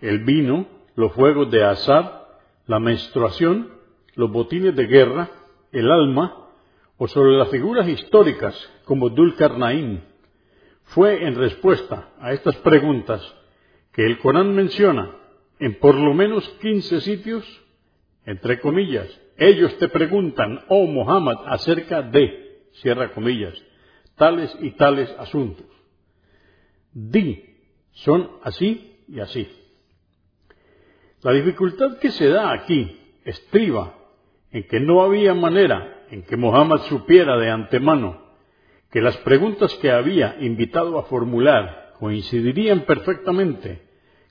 el vino, los juegos de azar, la menstruación, los botines de guerra, el alma, o sobre las figuras históricas como Dulcarnaín. Fue en respuesta a estas preguntas que el Corán menciona en por lo menos 15 sitios, entre comillas, ellos te preguntan, oh Muhammad, acerca de, cierra comillas, tales y tales asuntos. Di, son así y así. La dificultad que se da aquí estriba en que no había manera en que Muhammad supiera de antemano que las preguntas que había invitado a formular coincidirían perfectamente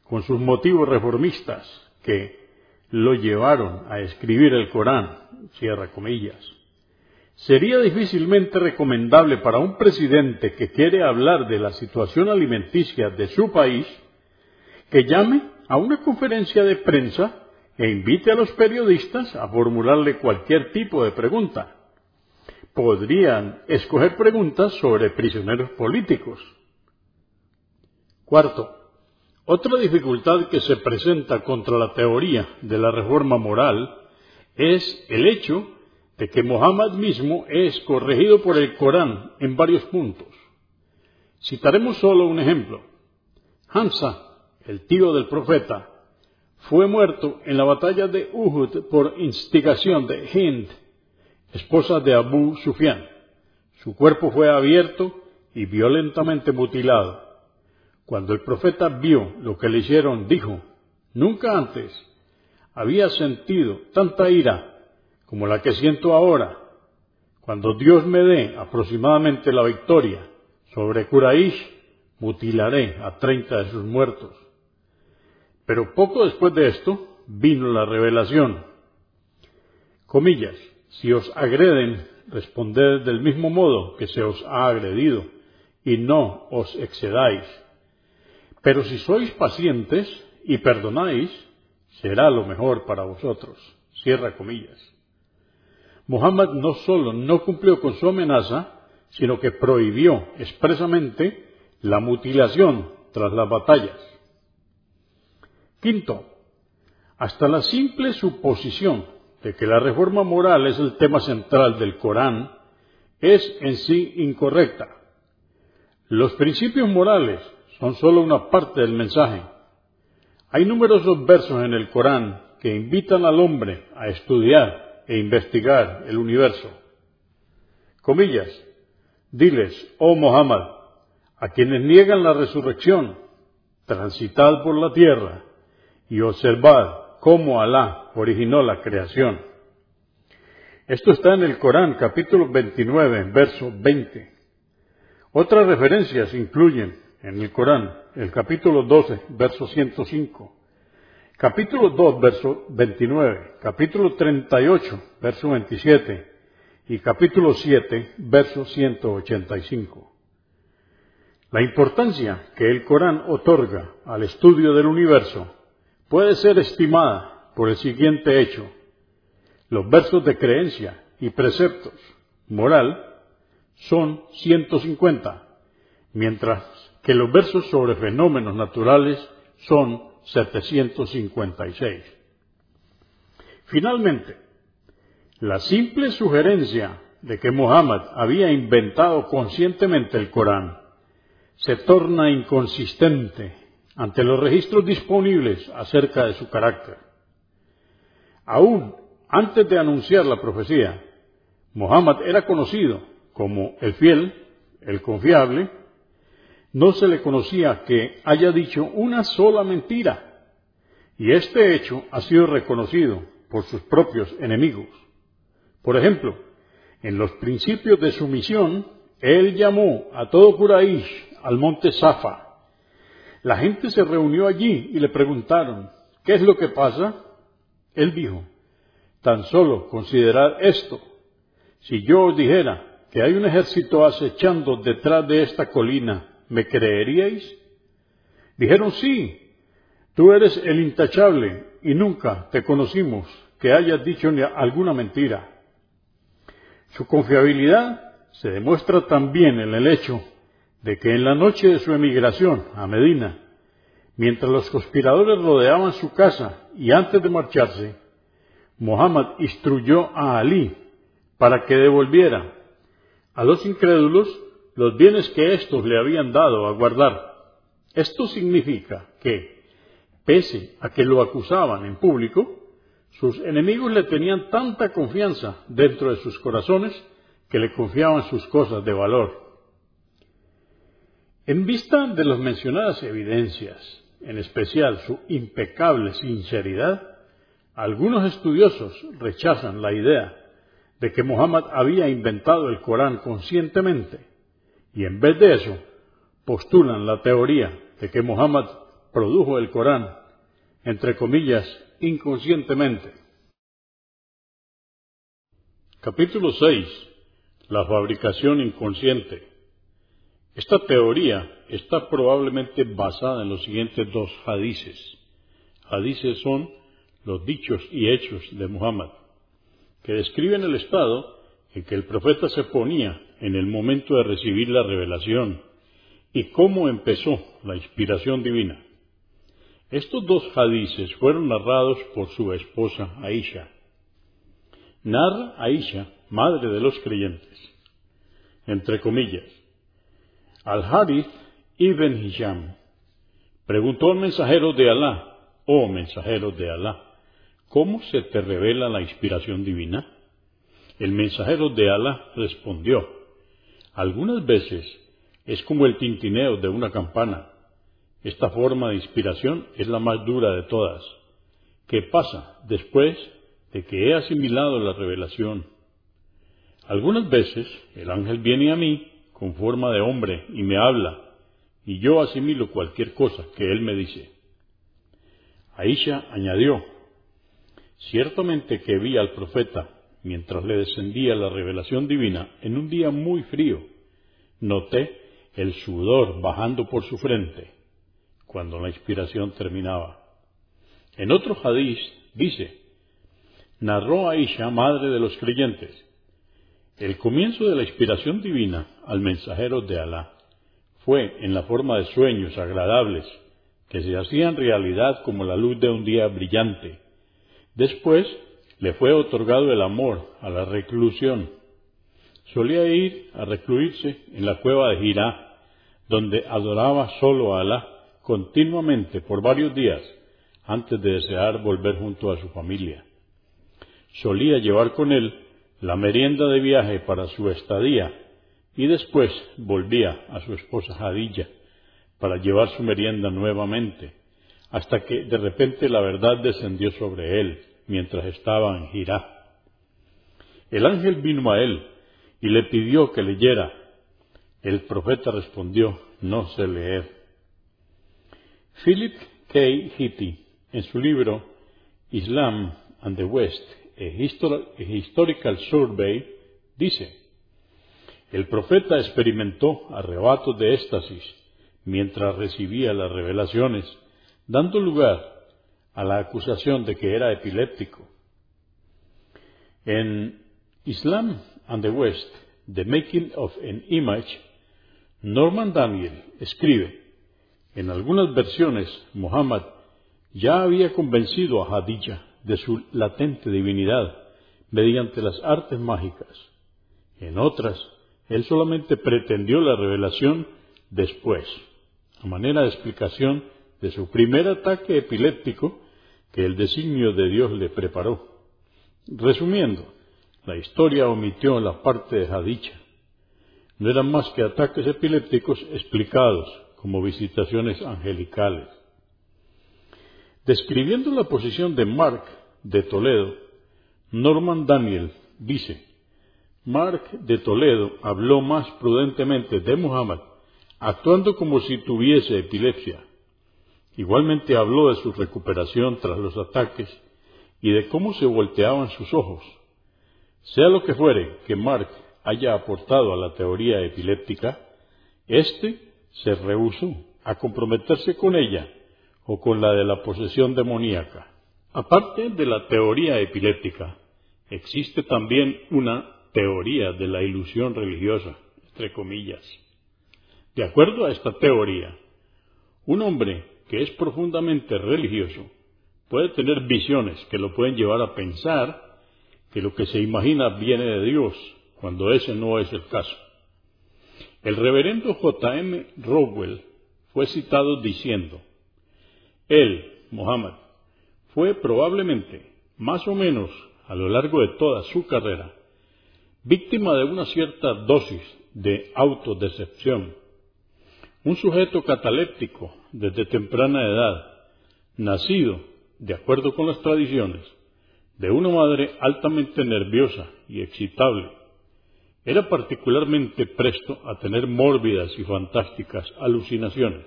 con sus motivos reformistas que lo llevaron a escribir el Corán, cierra comillas. Sería difícilmente recomendable para un presidente que quiere hablar de la situación alimenticia de su país que llame a una conferencia de prensa e invite a los periodistas a formularle cualquier tipo de pregunta. Podrían escoger preguntas sobre prisioneros políticos. Cuarto, otra dificultad que se presenta contra la teoría de la reforma moral es el hecho de que Mohammed mismo es corregido por el Corán en varios puntos. Citaremos solo un ejemplo. Hamza, el tío del profeta, fue muerto en la batalla de Uhud por instigación de Hind, esposa de Abu Sufyan. Su cuerpo fue abierto y violentamente mutilado. Cuando el profeta vio lo que le hicieron, dijo, nunca antes había sentido tanta ira como la que siento ahora. Cuando Dios me dé aproximadamente la victoria sobre Quraysh, mutilaré a treinta de sus muertos. Pero poco después de esto vino la revelación. Comillas, si os agreden, responded del mismo modo que se os ha agredido, y no os excedáis pero si sois pacientes y perdonáis, será lo mejor para vosotros. Cierra comillas. Muhammad no solo no cumplió con su amenaza, sino que prohibió expresamente la mutilación tras las batallas. Quinto, hasta la simple suposición de que la reforma moral es el tema central del Corán es en sí incorrecta. Los principios morales son solo una parte del mensaje. Hay numerosos versos en el Corán que invitan al hombre a estudiar e investigar el universo. Comillas, diles, oh Muhammad, a quienes niegan la resurrección, transitad por la tierra y observad cómo Alá originó la creación. Esto está en el Corán capítulo 29, verso 20. Otras referencias incluyen en el Corán, el capítulo 12, verso 105, capítulo 2, verso 29, capítulo 38, verso 27 y capítulo 7, verso 185. La importancia que el Corán otorga al estudio del universo puede ser estimada por el siguiente hecho. Los versos de creencia y preceptos moral son 150, mientras que los versos sobre fenómenos naturales son 756. Finalmente, la simple sugerencia de que Muhammad había inventado conscientemente el Corán se torna inconsistente ante los registros disponibles acerca de su carácter. Aún antes de anunciar la profecía, Muhammad era conocido como el fiel, el confiable, no se le conocía que haya dicho una sola mentira. Y este hecho ha sido reconocido por sus propios enemigos. Por ejemplo, en los principios de su misión, él llamó a todo Quraysh al monte Safa. La gente se reunió allí y le preguntaron, ¿qué es lo que pasa? Él dijo, tan solo considerad esto. Si yo os dijera que hay un ejército acechando detrás de esta colina, ¿me creeríais? Dijeron, sí, tú eres el intachable y nunca te conocimos que hayas dicho alguna mentira. Su confiabilidad se demuestra también en el hecho de que en la noche de su emigración a Medina, mientras los conspiradores rodeaban su casa y antes de marcharse, Muhammad instruyó a Ali para que devolviera a los incrédulos los bienes que éstos le habían dado a guardar. Esto significa que, pese a que lo acusaban en público, sus enemigos le tenían tanta confianza dentro de sus corazones que le confiaban sus cosas de valor. En vista de las mencionadas evidencias, en especial su impecable sinceridad, algunos estudiosos rechazan la idea de que Muhammad había inventado el Corán conscientemente y en vez de eso postulan la teoría de que Muhammad produjo el Corán, entre comillas, inconscientemente. Capítulo 6. La fabricación inconsciente. Esta teoría está probablemente basada en los siguientes dos hadices. Hadices son los dichos y hechos de Muhammad, que describen el estado en que el profeta se ponía en el momento de recibir la revelación y cómo empezó la inspiración divina. Estos dos hadices fueron narrados por su esposa Aisha. Narra Aisha, madre de los creyentes, entre comillas. Al-Harith ibn Hisham preguntó al mensajero de Alá, oh mensajero de Alá, ¿cómo se te revela la inspiración divina? El mensajero de Alá respondió, algunas veces es como el tintineo de una campana. Esta forma de inspiración es la más dura de todas. ¿Qué pasa después de que he asimilado la revelación? Algunas veces el ángel viene a mí con forma de hombre y me habla, y yo asimilo cualquier cosa que él me dice. Aisha añadió, ciertamente que vi al profeta mientras le descendía la revelación divina en un día muy frío. Noté el sudor bajando por su frente cuando la inspiración terminaba. En otro hadiz dice, narró Aisha, madre de los creyentes, el comienzo de la inspiración divina al mensajero de Alá fue en la forma de sueños agradables que se hacían realidad como la luz de un día brillante. Después le fue otorgado el amor a la reclusión. Solía ir a recluirse en la cueva de Girá, donde adoraba solo a Alá continuamente por varios días antes de desear volver junto a su familia. Solía llevar con él la merienda de viaje para su estadía y después volvía a su esposa Jadilla para llevar su merienda nuevamente, hasta que de repente la verdad descendió sobre él mientras estaba en Girá. El ángel vino a él y le pidió que leyera. El profeta respondió, no sé leer. Philip K. Hitti, en su libro Islam and the West, Historical Survey, dice, el profeta experimentó arrebatos de éxtasis mientras recibía las revelaciones, dando lugar a la acusación de que era epiléptico. En Islam and the West, The Making of an Image, Norman Daniel escribe, en algunas versiones Muhammad ya había convencido a Hadija de su latente divinidad mediante las artes mágicas. En otras, él solamente pretendió la revelación después, a manera de explicación de su primer ataque epiléptico que el designio de Dios le preparó. Resumiendo, la historia omitió la parte de Hadicha. No eran más que ataques epilépticos explicados como visitaciones angelicales. Describiendo la posición de Mark de Toledo, Norman Daniel dice, Mark de Toledo habló más prudentemente de Muhammad, actuando como si tuviese epilepsia. Igualmente habló de su recuperación tras los ataques y de cómo se volteaban sus ojos. Sea lo que fuere que Mark haya aportado a la teoría epiléptica, éste se rehusó a comprometerse con ella o con la de la posesión demoníaca. Aparte de la teoría epiléptica, existe también una teoría de la ilusión religiosa, entre comillas. De acuerdo a esta teoría, un hombre que es profundamente religioso puede tener visiones que lo pueden llevar a pensar que lo que se imagina viene de Dios, cuando ese no es el caso. El reverendo J. M. Rowell fue citado diciendo, él, Muhammad, fue probablemente, más o menos a lo largo de toda su carrera, víctima de una cierta dosis de autodecepción. Un sujeto cataléptico desde temprana edad, nacido, de acuerdo con las tradiciones, de una madre altamente nerviosa y excitable, era particularmente presto a tener mórbidas y fantásticas alucinaciones.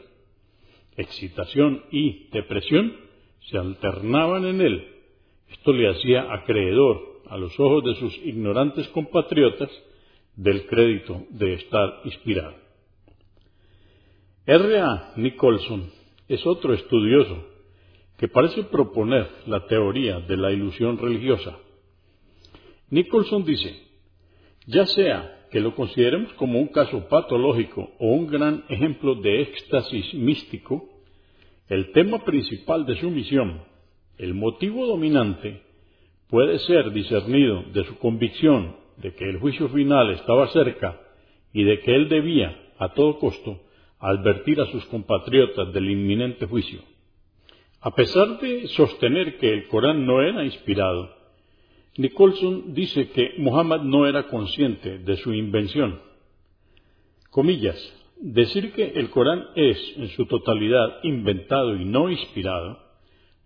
Excitación y depresión se alternaban en él. Esto le hacía acreedor a los ojos de sus ignorantes compatriotas del crédito de estar inspirado. R. A. Nicholson es otro estudioso que parece proponer la teoría de la ilusión religiosa. Nicholson dice, ya sea que lo consideremos como un caso patológico o un gran ejemplo de éxtasis místico, el tema principal de su misión, el motivo dominante, puede ser discernido de su convicción de que el juicio final estaba cerca y de que él debía, a todo costo, advertir a sus compatriotas del inminente juicio. A pesar de sostener que el Corán no era inspirado, Nicholson dice que Muhammad no era consciente de su invención. Comillas, decir que el Corán es en su totalidad inventado y no inspirado,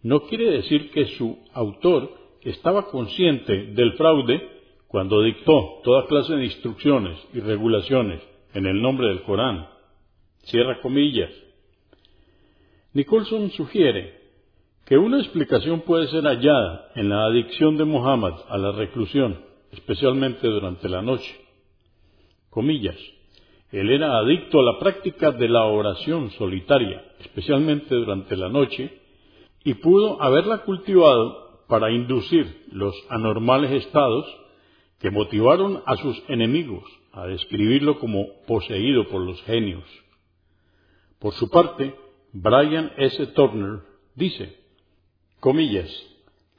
no quiere decir que su autor estaba consciente del fraude cuando dictó toda clase de instrucciones y regulaciones en el nombre del Corán. Cierra comillas. Nicholson sugiere que una explicación puede ser hallada en la adicción de Muhammad a la reclusión, especialmente durante la noche. Comillas. Él era adicto a la práctica de la oración solitaria, especialmente durante la noche, y pudo haberla cultivado para inducir los anormales estados que motivaron a sus enemigos a describirlo como poseído por los genios. Por su parte, Brian S. Turner dice, Comillas,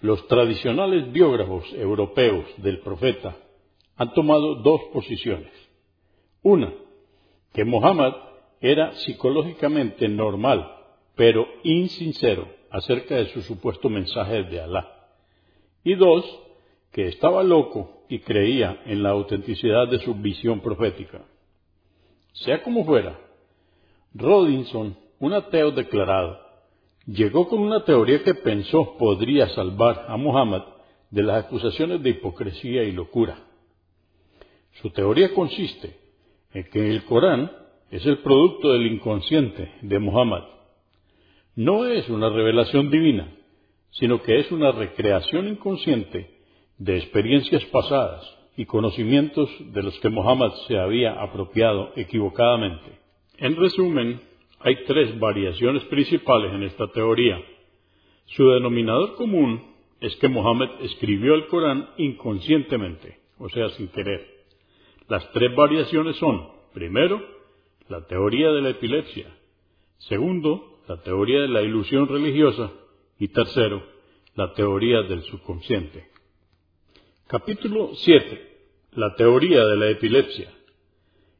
los tradicionales biógrafos europeos del profeta han tomado dos posiciones. Una, que Mohammed era psicológicamente normal, pero insincero acerca de su supuesto mensaje de Alá. Y dos, que estaba loco y creía en la autenticidad de su visión profética. Sea como fuera, Rodinson, un ateo declarado, llegó con una teoría que pensó podría salvar a Muhammad de las acusaciones de hipocresía y locura. Su teoría consiste en que el Corán es el producto del inconsciente de Muhammad. No es una revelación divina, sino que es una recreación inconsciente de experiencias pasadas y conocimientos de los que Muhammad se había apropiado equivocadamente. En resumen, hay tres variaciones principales en esta teoría. Su denominador común es que Mohammed escribió el Corán inconscientemente, o sea, sin querer. Las tres variaciones son, primero, la teoría de la epilepsia, segundo, la teoría de la ilusión religiosa y tercero, la teoría del subconsciente. Capítulo 7. La teoría de la epilepsia.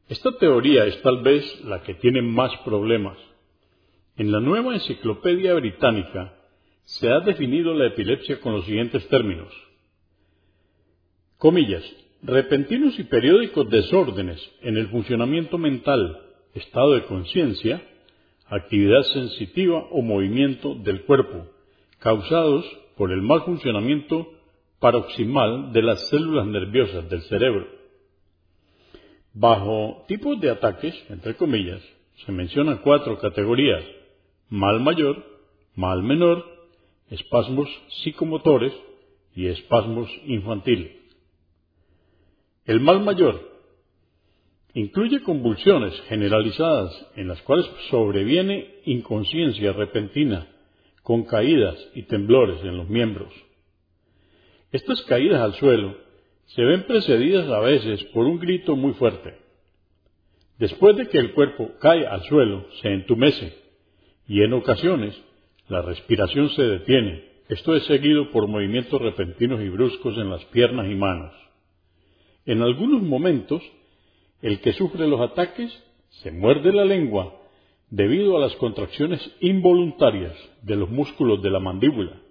Esta teoría es tal vez la que tiene más problemas. En la nueva enciclopedia británica se ha definido la epilepsia con los siguientes términos. Comillas, repentinos y periódicos desórdenes en el funcionamiento mental, estado de conciencia, actividad sensitiva o movimiento del cuerpo, causados por el mal funcionamiento paroximal de las células nerviosas del cerebro. Bajo tipos de ataques, entre comillas, se mencionan cuatro categorías. Mal mayor, mal menor, espasmos psicomotores y espasmos infantiles. El mal mayor incluye convulsiones generalizadas en las cuales sobreviene inconsciencia repentina, con caídas y temblores en los miembros. Estas caídas al suelo se ven precedidas a veces por un grito muy fuerte. Después de que el cuerpo cae al suelo, se entumece y en ocasiones la respiración se detiene. Esto es seguido por movimientos repentinos y bruscos en las piernas y manos. En algunos momentos, el que sufre los ataques se muerde la lengua debido a las contracciones involuntarias de los músculos de la mandíbula.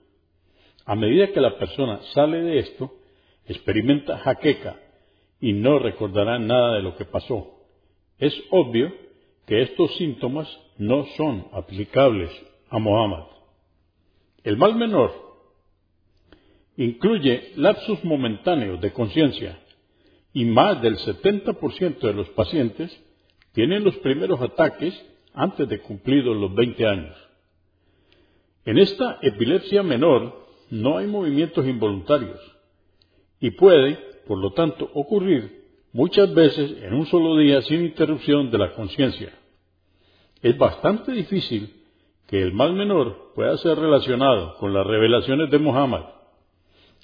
A medida que la persona sale de esto, experimenta jaqueca y no recordará nada de lo que pasó. Es obvio que estos síntomas no son aplicables a Mohammed. El mal menor incluye lapsos momentáneos de conciencia y más del 70% de los pacientes tienen los primeros ataques antes de cumplidos los 20 años. En esta epilepsia menor no hay movimientos involuntarios y puede, por lo tanto, ocurrir muchas veces en un solo día sin interrupción de la conciencia. Es bastante difícil que el mal menor pueda ser relacionado con las revelaciones de Muhammad.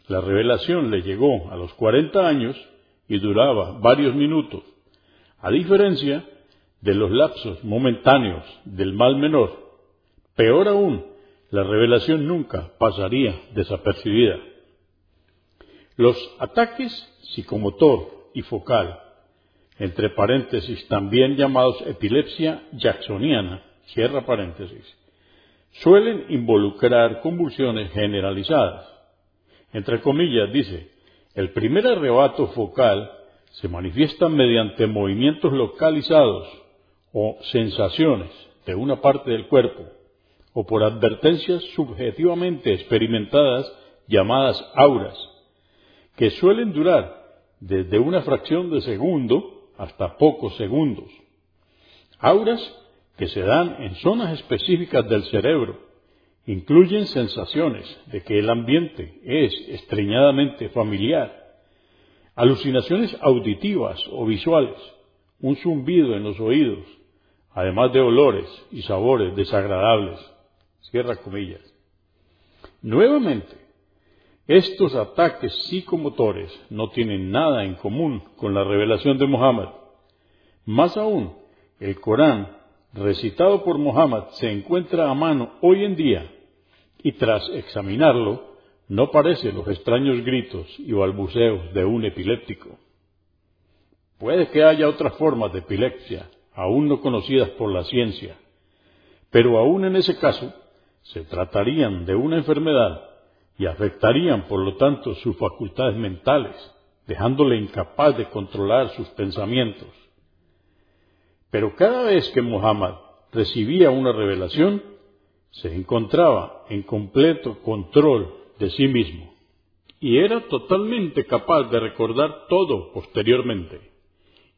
La revelación le llegó a los 40 años y duraba varios minutos, a diferencia de los lapsos momentáneos del mal menor. Peor aún, la revelación nunca pasaría desapercibida. Los ataques psicomotor y focal, entre paréntesis también llamados epilepsia jacksoniana, cierra paréntesis, suelen involucrar convulsiones generalizadas. Entre comillas dice, el primer arrebato focal se manifiesta mediante movimientos localizados o sensaciones de una parte del cuerpo o por advertencias subjetivamente experimentadas llamadas auras, que suelen durar desde una fracción de segundo hasta pocos segundos. Auras que se dan en zonas específicas del cerebro incluyen sensaciones de que el ambiente es estreñadamente familiar, alucinaciones auditivas o visuales, un zumbido en los oídos, además de olores y sabores desagradables. Cierra comillas. Nuevamente, estos ataques psicomotores no tienen nada en común con la revelación de Muhammad. Más aún, el Corán, recitado por Muhammad, se encuentra a mano hoy en día y tras examinarlo, no parece los extraños gritos y balbuceos de un epiléptico. Puede que haya otras formas de epilepsia, aún no conocidas por la ciencia, pero aún en ese caso se tratarían de una enfermedad y afectarían por lo tanto sus facultades mentales, dejándole incapaz de controlar sus pensamientos. Pero cada vez que Muhammad recibía una revelación, se encontraba en completo control de sí mismo y era totalmente capaz de recordar todo posteriormente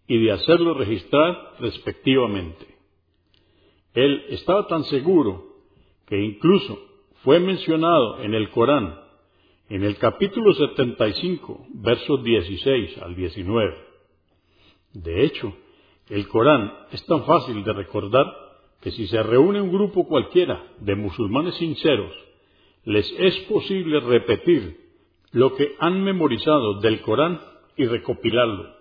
y de hacerlo registrar respectivamente. Él estaba tan seguro que incluso fue mencionado en el Corán, en el capítulo 75, versos 16 al 19. De hecho, el Corán es tan fácil de recordar que si se reúne un grupo cualquiera de musulmanes sinceros, les es posible repetir lo que han memorizado del Corán y recopilarlo.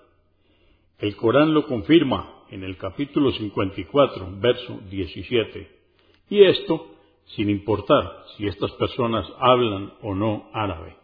El Corán lo confirma en el capítulo 54, verso 17. Y esto sin importar si estas personas hablan o no árabe.